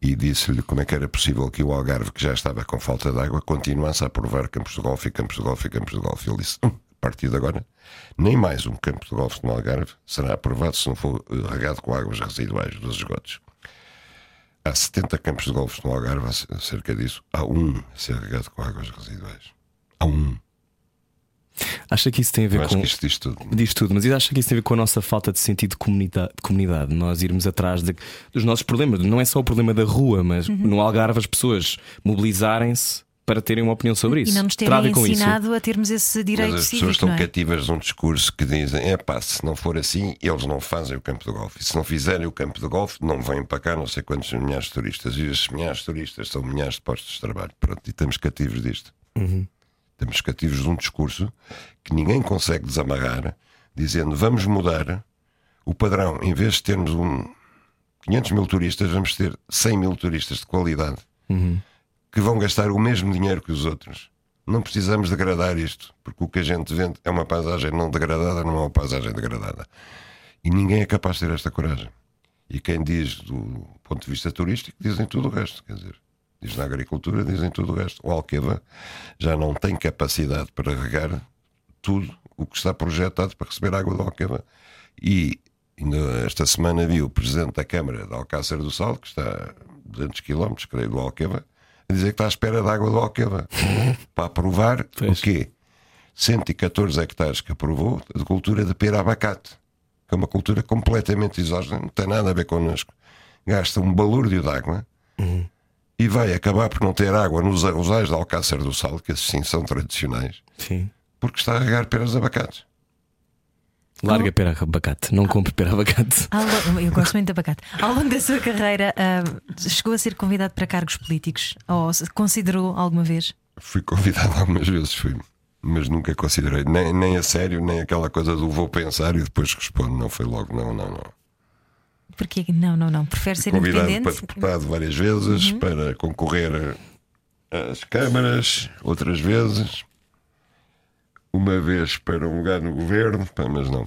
e disse-lhe como é que era possível que o Algarve, que já estava com falta de água, continuasse a aprovar campos de golfe campos de golfe campos de golfe. Ele disse: "Hum, a partir de agora, nem mais um campo de golfe no Algarve será aprovado se não for regado com águas residuais dos esgotos. Há 70 campos de golfe no Algarve, cerca disso. Há um a ser regado com águas residuais. Há um. Acha que isso tem a ver Eu acho com. que isto diz tudo. Diz tudo, mas acha que isso tem a ver com a nossa falta de sentido de comunidade? de comunidade? Nós irmos atrás de- dos nossos problemas. Não é só o problema da rua, mas Uhum. no Algarve as pessoas mobilizarem-se para terem uma opinião sobre isso. E não nos terem isso. ensinado a termos esse direito Mas as pessoas cívico, estão não é? cativas de um discurso que dizem: é pá, se não for assim, eles não fazem o campo de golfe. E se não fizerem o campo de golfe, não vêm para cá não sei quantos milhares de turistas. E esses milhares de turistas são milhares de postos de trabalho. Pronto, e estamos cativos disto. Estamos cativos de um discurso que ninguém consegue desamarrar, dizendo: vamos mudar o padrão. Em vez de termos um 500 mil turistas, vamos ter 100 mil turistas de qualidade que vão gastar o mesmo dinheiro que os outros. Não precisamos degradar isto, porque o que a gente vende é uma paisagem não degradada, não é uma paisagem degradada. E ninguém é capaz de ter esta coragem. E quem diz do ponto de vista turístico, dizem tudo o resto. Quer dizer, diz na agricultura, dizem tudo o resto. O Alqueva já não tem capacidade para regar tudo o que está projetado para receber água do Alqueva. E esta semana vi o presidente da Câmara de Alcácer do Sal, que está a 200 km, creio, do Alqueva, a dizer que está à espera da água do Alqueva para aprovar Pois. o quê? 114 hectares que aprovou de cultura de pera abacate, que é uma cultura completamente exógena, não tem nada a ver connosco. Gasta um balúrdio de água e vai acabar por não ter água nos arrozais de Alcácer do Sal, que esses sim são tradicionais, Sim. porque está a regar peras de abacate. Larga pera abacate, não compre pera abacate. Ao eu gosto muito de abacate. Ao longo da sua carreira, ah, chegou a ser convidado para cargos políticos? Ou se considerou alguma vez? Fui convidado algumas vezes, fui, mas nunca considerei, nem, nem a sério, nem aquela coisa do vou pensar e depois respondo. Não foi logo, não, não, não. Porque não, não, não. Prefere ser convidado para independente? deputado várias vezes, para concorrer às câmaras, outras vezes, uma vez para um lugar no governo, pá, mas não.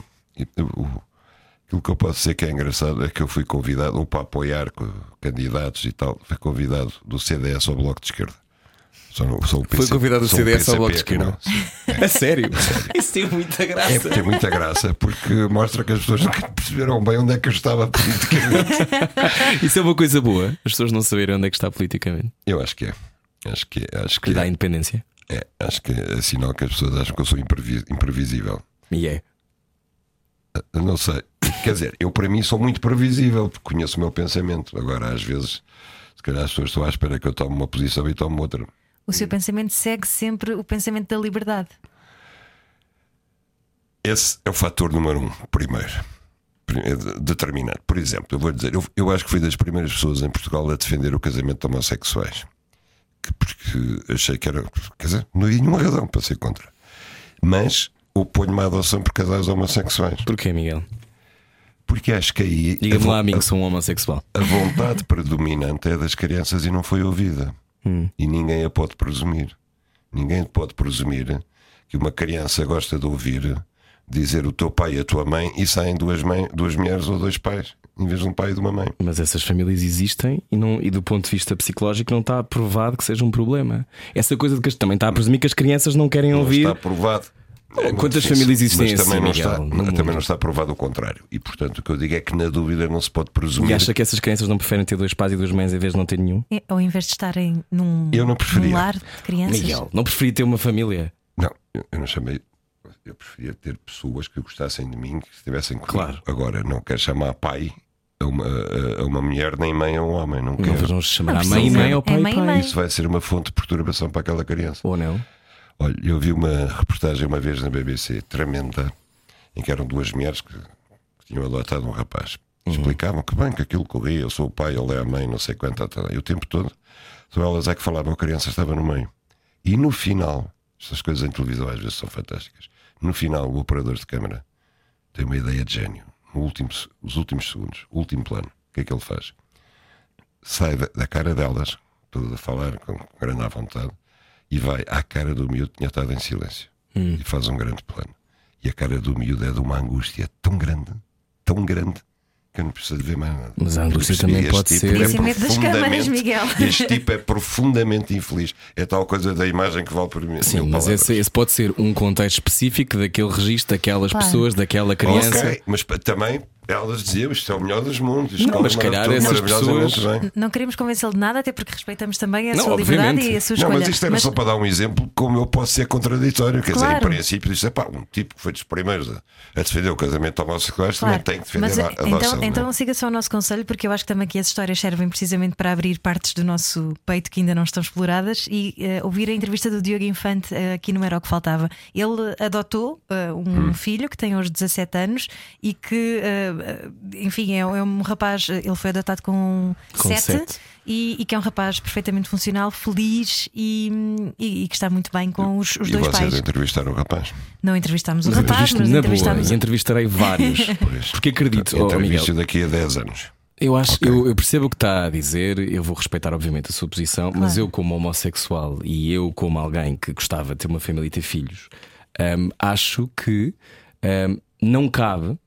O- aquilo que eu posso dizer que é engraçado é que eu fui convidado, ou para apoiar candidatos e tal, fui convidado do CDS ao Bloco de Esquerda. Foi convidado do CDS ao Bloco de Esquerda. não. A sério? Isso tem muita É, graça. tem muita graça porque mostra que as pessoas nunca perceberam bem onde é que eu estava politicamente. Isso é uma coisa boa. As pessoas não saberem onde é que está politicamente. Eu acho que é. Acho que é. Acho Que que dá é. independência. É, acho que é sinal que as pessoas acham que eu sou imprevi- imprevisível. E é. Não sei. Quer dizer, eu para mim sou muito previsível, porque conheço o meu pensamento. Agora, às vezes, se calhar as pessoas estão à espera que eu tome uma posição e tome outra. O seu pensamento segue sempre o pensamento da liberdade. Esse é o fator número um, primeiro. Pri- é de- Determinante. Por exemplo, eu vou dizer, eu, eu acho que fui das primeiras pessoas em Portugal a defender o casamento de homossexuais. Que- porque achei que era. Quer dizer, não havia nenhuma razão para ser contra. Mas oponho-me à adoção por casais homossexuais. Porquê, Miguel? Porque acho que aí. Diga-me lá, amigo, sou um homossexual. A vontade predominante é das crianças e não foi ouvida. E ninguém a pode presumir. Ninguém pode presumir que uma criança gosta de ouvir dizer o teu pai e a tua mãe e saem duas, mãe, duas mulheres ou dois pais, em vez de um pai e de uma mãe. Mas essas famílias existem e, não, e do ponto de vista psicológico não está provado que seja um problema. Essa coisa de que também está a presumir que as crianças não querem Não ouvir. está provado. É Quantas difícil, famílias existem mas também assim, não Miguel, está? Também não está provado o contrário. E portanto o que eu digo é que na dúvida não se pode presumir. E acha que essas crianças não preferem ter dois pais e duas mães em vez de não ter nenhum? É, Ao invés de estarem num, Eu não preferia. num lar de crianças. Miguel, não preferia ter uma família? Não, eu, eu não chamei. Eu preferia ter pessoas que gostassem de mim, que estivessem comigo. Claro. Agora, não quero chamar pai a uma, a- uma mulher, nem mãe a um homem. Não Não quero. vamos chamar Não a mãe e precisa. mãe ou É pai e mãe e pai. mãe. Isso vai ser uma fonte de perturbação para aquela criança. Ou não? Olha, eu vi uma reportagem uma vez na BBC tremenda, em que eram duas mulheres que, que tinham adotado um rapaz. Explicavam que bem que aquilo corria, eu sou o pai, ele é a mãe, não sei quanto, tá, e o tempo todo, só elas é que falavam, a criança estava no meio. E no final, estas coisas em televisão às vezes são fantásticas. No final, o operador de câmara tem uma ideia de gênio. Último, os últimos segundos, o último plano, o que é que ele faz? sai da, da cara delas, tudo a falar com grande à vontade, e vai à cara do miúdo que tinha estado em silêncio. E faz um grande plano. E a cara do miúdo é de uma angústia tão grande, tão grande, que eu não preciso de ver mais nada. Mas a angústia também pode tipo ser medo das câmaras, profundamente- Miguel. Este tipo é profundamente infeliz. É tal coisa da imagem que vale por mim. Sim, mas esse, esse pode ser um contexto específico daquele registro, daquelas Claro. pessoas, daquela criança. Ok, mas também elas diziam isto é o melhor dos mundos. Isto Não, mas corre se calhar essas pessoas- bem. Não queremos convencê-lo de nada, até porque respeitamos também a Não, sua liberdade obviamente. e a sua Não, escolha. mas isto era Mas- só para dar um exemplo como eu posso ser contraditório. Quer dizer, em Claro. princípio, isto é pá, um tipo que foi dos primeiros a, a defender o casamento homossexuais Claro. também tem que defender Mas, a, a então, não é? então siga só o nosso conselho, porque eu acho que também que as histórias servem precisamente para abrir partes do nosso peito que ainda não estão exploradas e eh, ouvir a entrevista do Diogo Infante eh, aqui no Era o que Faltava. Ele adotou eh, um Hum. filho que tem hoje 17 anos e que, enfim, é, é um rapaz, ele foi adotado com, Com 7 sete. e, e que é um rapaz perfeitamente funcional, feliz e, e- e que está muito bem com os, os e dois vocês pais. entrevistaram o rapaz. Não entrevistámos o Mas rapaz, entrevisto mas na entrevistámos. boa, e entrevistarei vários. Pois. Porque acredito, oh, Miguel, Entrevisto daqui a 10 anos. eu acho, eu, eu percebo o que está a dizer, eu vou respeitar, obviamente, a sua posição, mas Claro. eu, como homossexual e eu, como alguém que gostava de ter uma família e ter filhos, hum, acho que hum, não cabe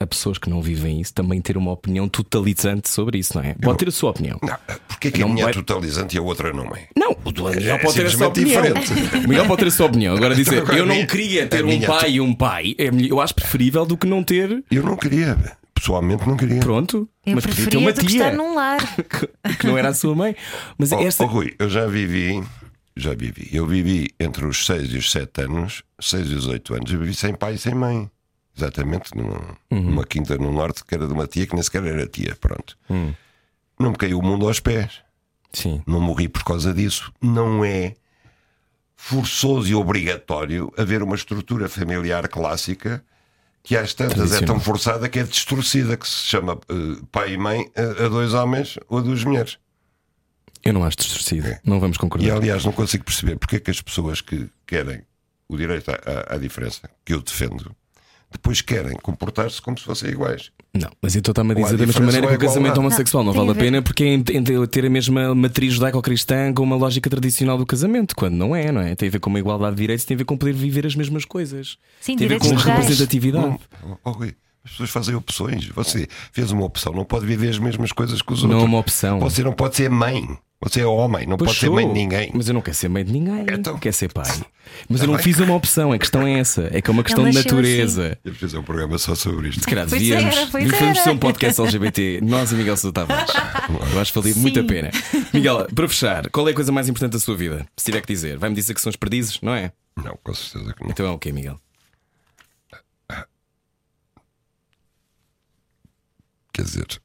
a pessoas que não vivem isso também ter uma opinião totalizante sobre isso, não é? Pode ter a sua opinião. Não, porque é que Não a minha vai- é totalizante e a outra não é? Não, o do Miguel É pode ter a sua simplesmente opinião. diferente. O Miguel pode ter a sua opinião. Agora dizer, Agora, eu não minha- queria ter um pai e um pai, é melhor- eu acho preferível do que não ter. Eu não queria, pessoalmente não queria. Pronto, Eu mas podia ter uma preferia tia estar num lar. que, que não era a sua mãe. Mas Oh, esta. oh, Rui, eu já vivi, já vivi. Eu vivi entre os 6 e os 7 anos, 6 e os 8 anos, eu vivi sem pai e sem mãe. Exatamente, num- numa quinta no norte que era de uma tia que nem sequer era tia. Pronto. Não me caiu o mundo aos pés. Sim. Não morri por causa disso. Não é forçoso e obrigatório haver uma estrutura familiar clássica que às tantas é tão forçada que é distorcida, que se chama eh, pai e mãe a, a dois homens ou a duas mulheres. Eu não acho distorcido. É. Não vamos E concordar. aliás, não consigo perceber porque é que as pessoas que querem o direito à, à- à diferença, que eu defendo, depois querem comportar-se como se fossem iguais. Não, mas então está-me a Ou há dizer da mesma maneira ou que é o casamento igualdade? homossexual não, Não, vale a a pena porque é em ter a mesma matriz judaico-cristã com uma lógica tradicional do casamento, quando não é, não é? Tem a ver com uma igualdade de direitos, tem a ver com poder viver as mesmas coisas. Sim, tem a ver com representatividade. Não, oh, oh, Rui, as pessoas fazem opções. Você fez uma opção, não pode viver as mesmas coisas que os Não é outros. uma opção. Você não pode ser mãe. Você é homem, não Pois pode ser mãe de ninguém. Mas eu não quero ser mãe de ninguém. Então. Quer ser pai. Mas Tá eu não bem. fiz uma opção, a questão é essa. É que é uma questão de assim. natureza. Eu fiz um programa só sobre isto. Se calhar devíamos, devíamos ser um podcast LGBT, nós e Miguel Sousa Tavares. Eu acho que valia muito a pena. Miguel, para fechar, qual é a coisa mais importante da sua vida? Se tiver que dizer, vai-me dizer que são os perdizes, não é? Não, com certeza que não. Então é o quê, Miguel? Quer dizer,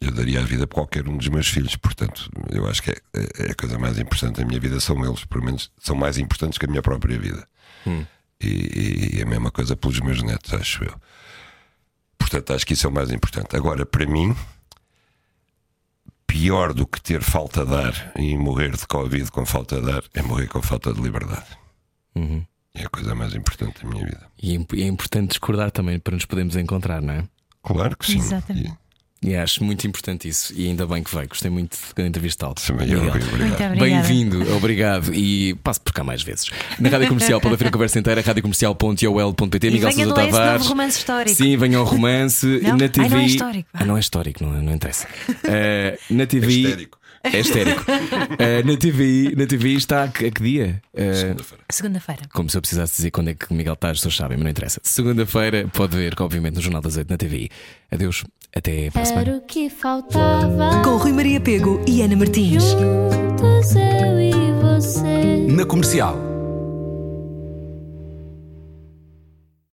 eu daria a vida por qualquer um dos meus filhos, portanto, eu acho que é, é a coisa mais importante da minha vida são eles, pelo menos são mais importantes que a minha própria vida. E, e a mesma coisa pelos meus netos, acho eu. Portanto, acho que isso é o mais importante. Agora, para mim, pior do que ter falta de ar e morrer de Covid com falta de ar é morrer com falta de liberdade. É a coisa mais importante da minha vida. E é é importante discordar também para nos podermos encontrar, não é? Claro que sim. Exatamente. E acho muito importante isso. E ainda bem que veio. Gostei muito de entrevistá-lo. Bem-vindo, obrigado e passe por cá mais vezes. Na Rádio Comercial pode haver a conversa inteira, radiocomercial.ol.pt, Miguel Sousa Tavares. novo romance histórico. Sim, venha ao romance Não? na Ai, TV. não é histórico. Ah, não é histórico, não, não interessa. Eh, na TV. É histérico. É histérico. Eh, na TV, na TV está a que, a que dia? Eh, Segunda-feira. Segunda-feira. como se eu precisasse dizer quando é que o Miguel está, as pessoas sabem, mas não interessa. Segunda-feira pode ver, obviamente, no Jornal das Oito na TV. Adeus, até para a semana. Era o que faltava. Com Rui Maria Pego e Ana Martins. Juntos eu e você. Na comercial.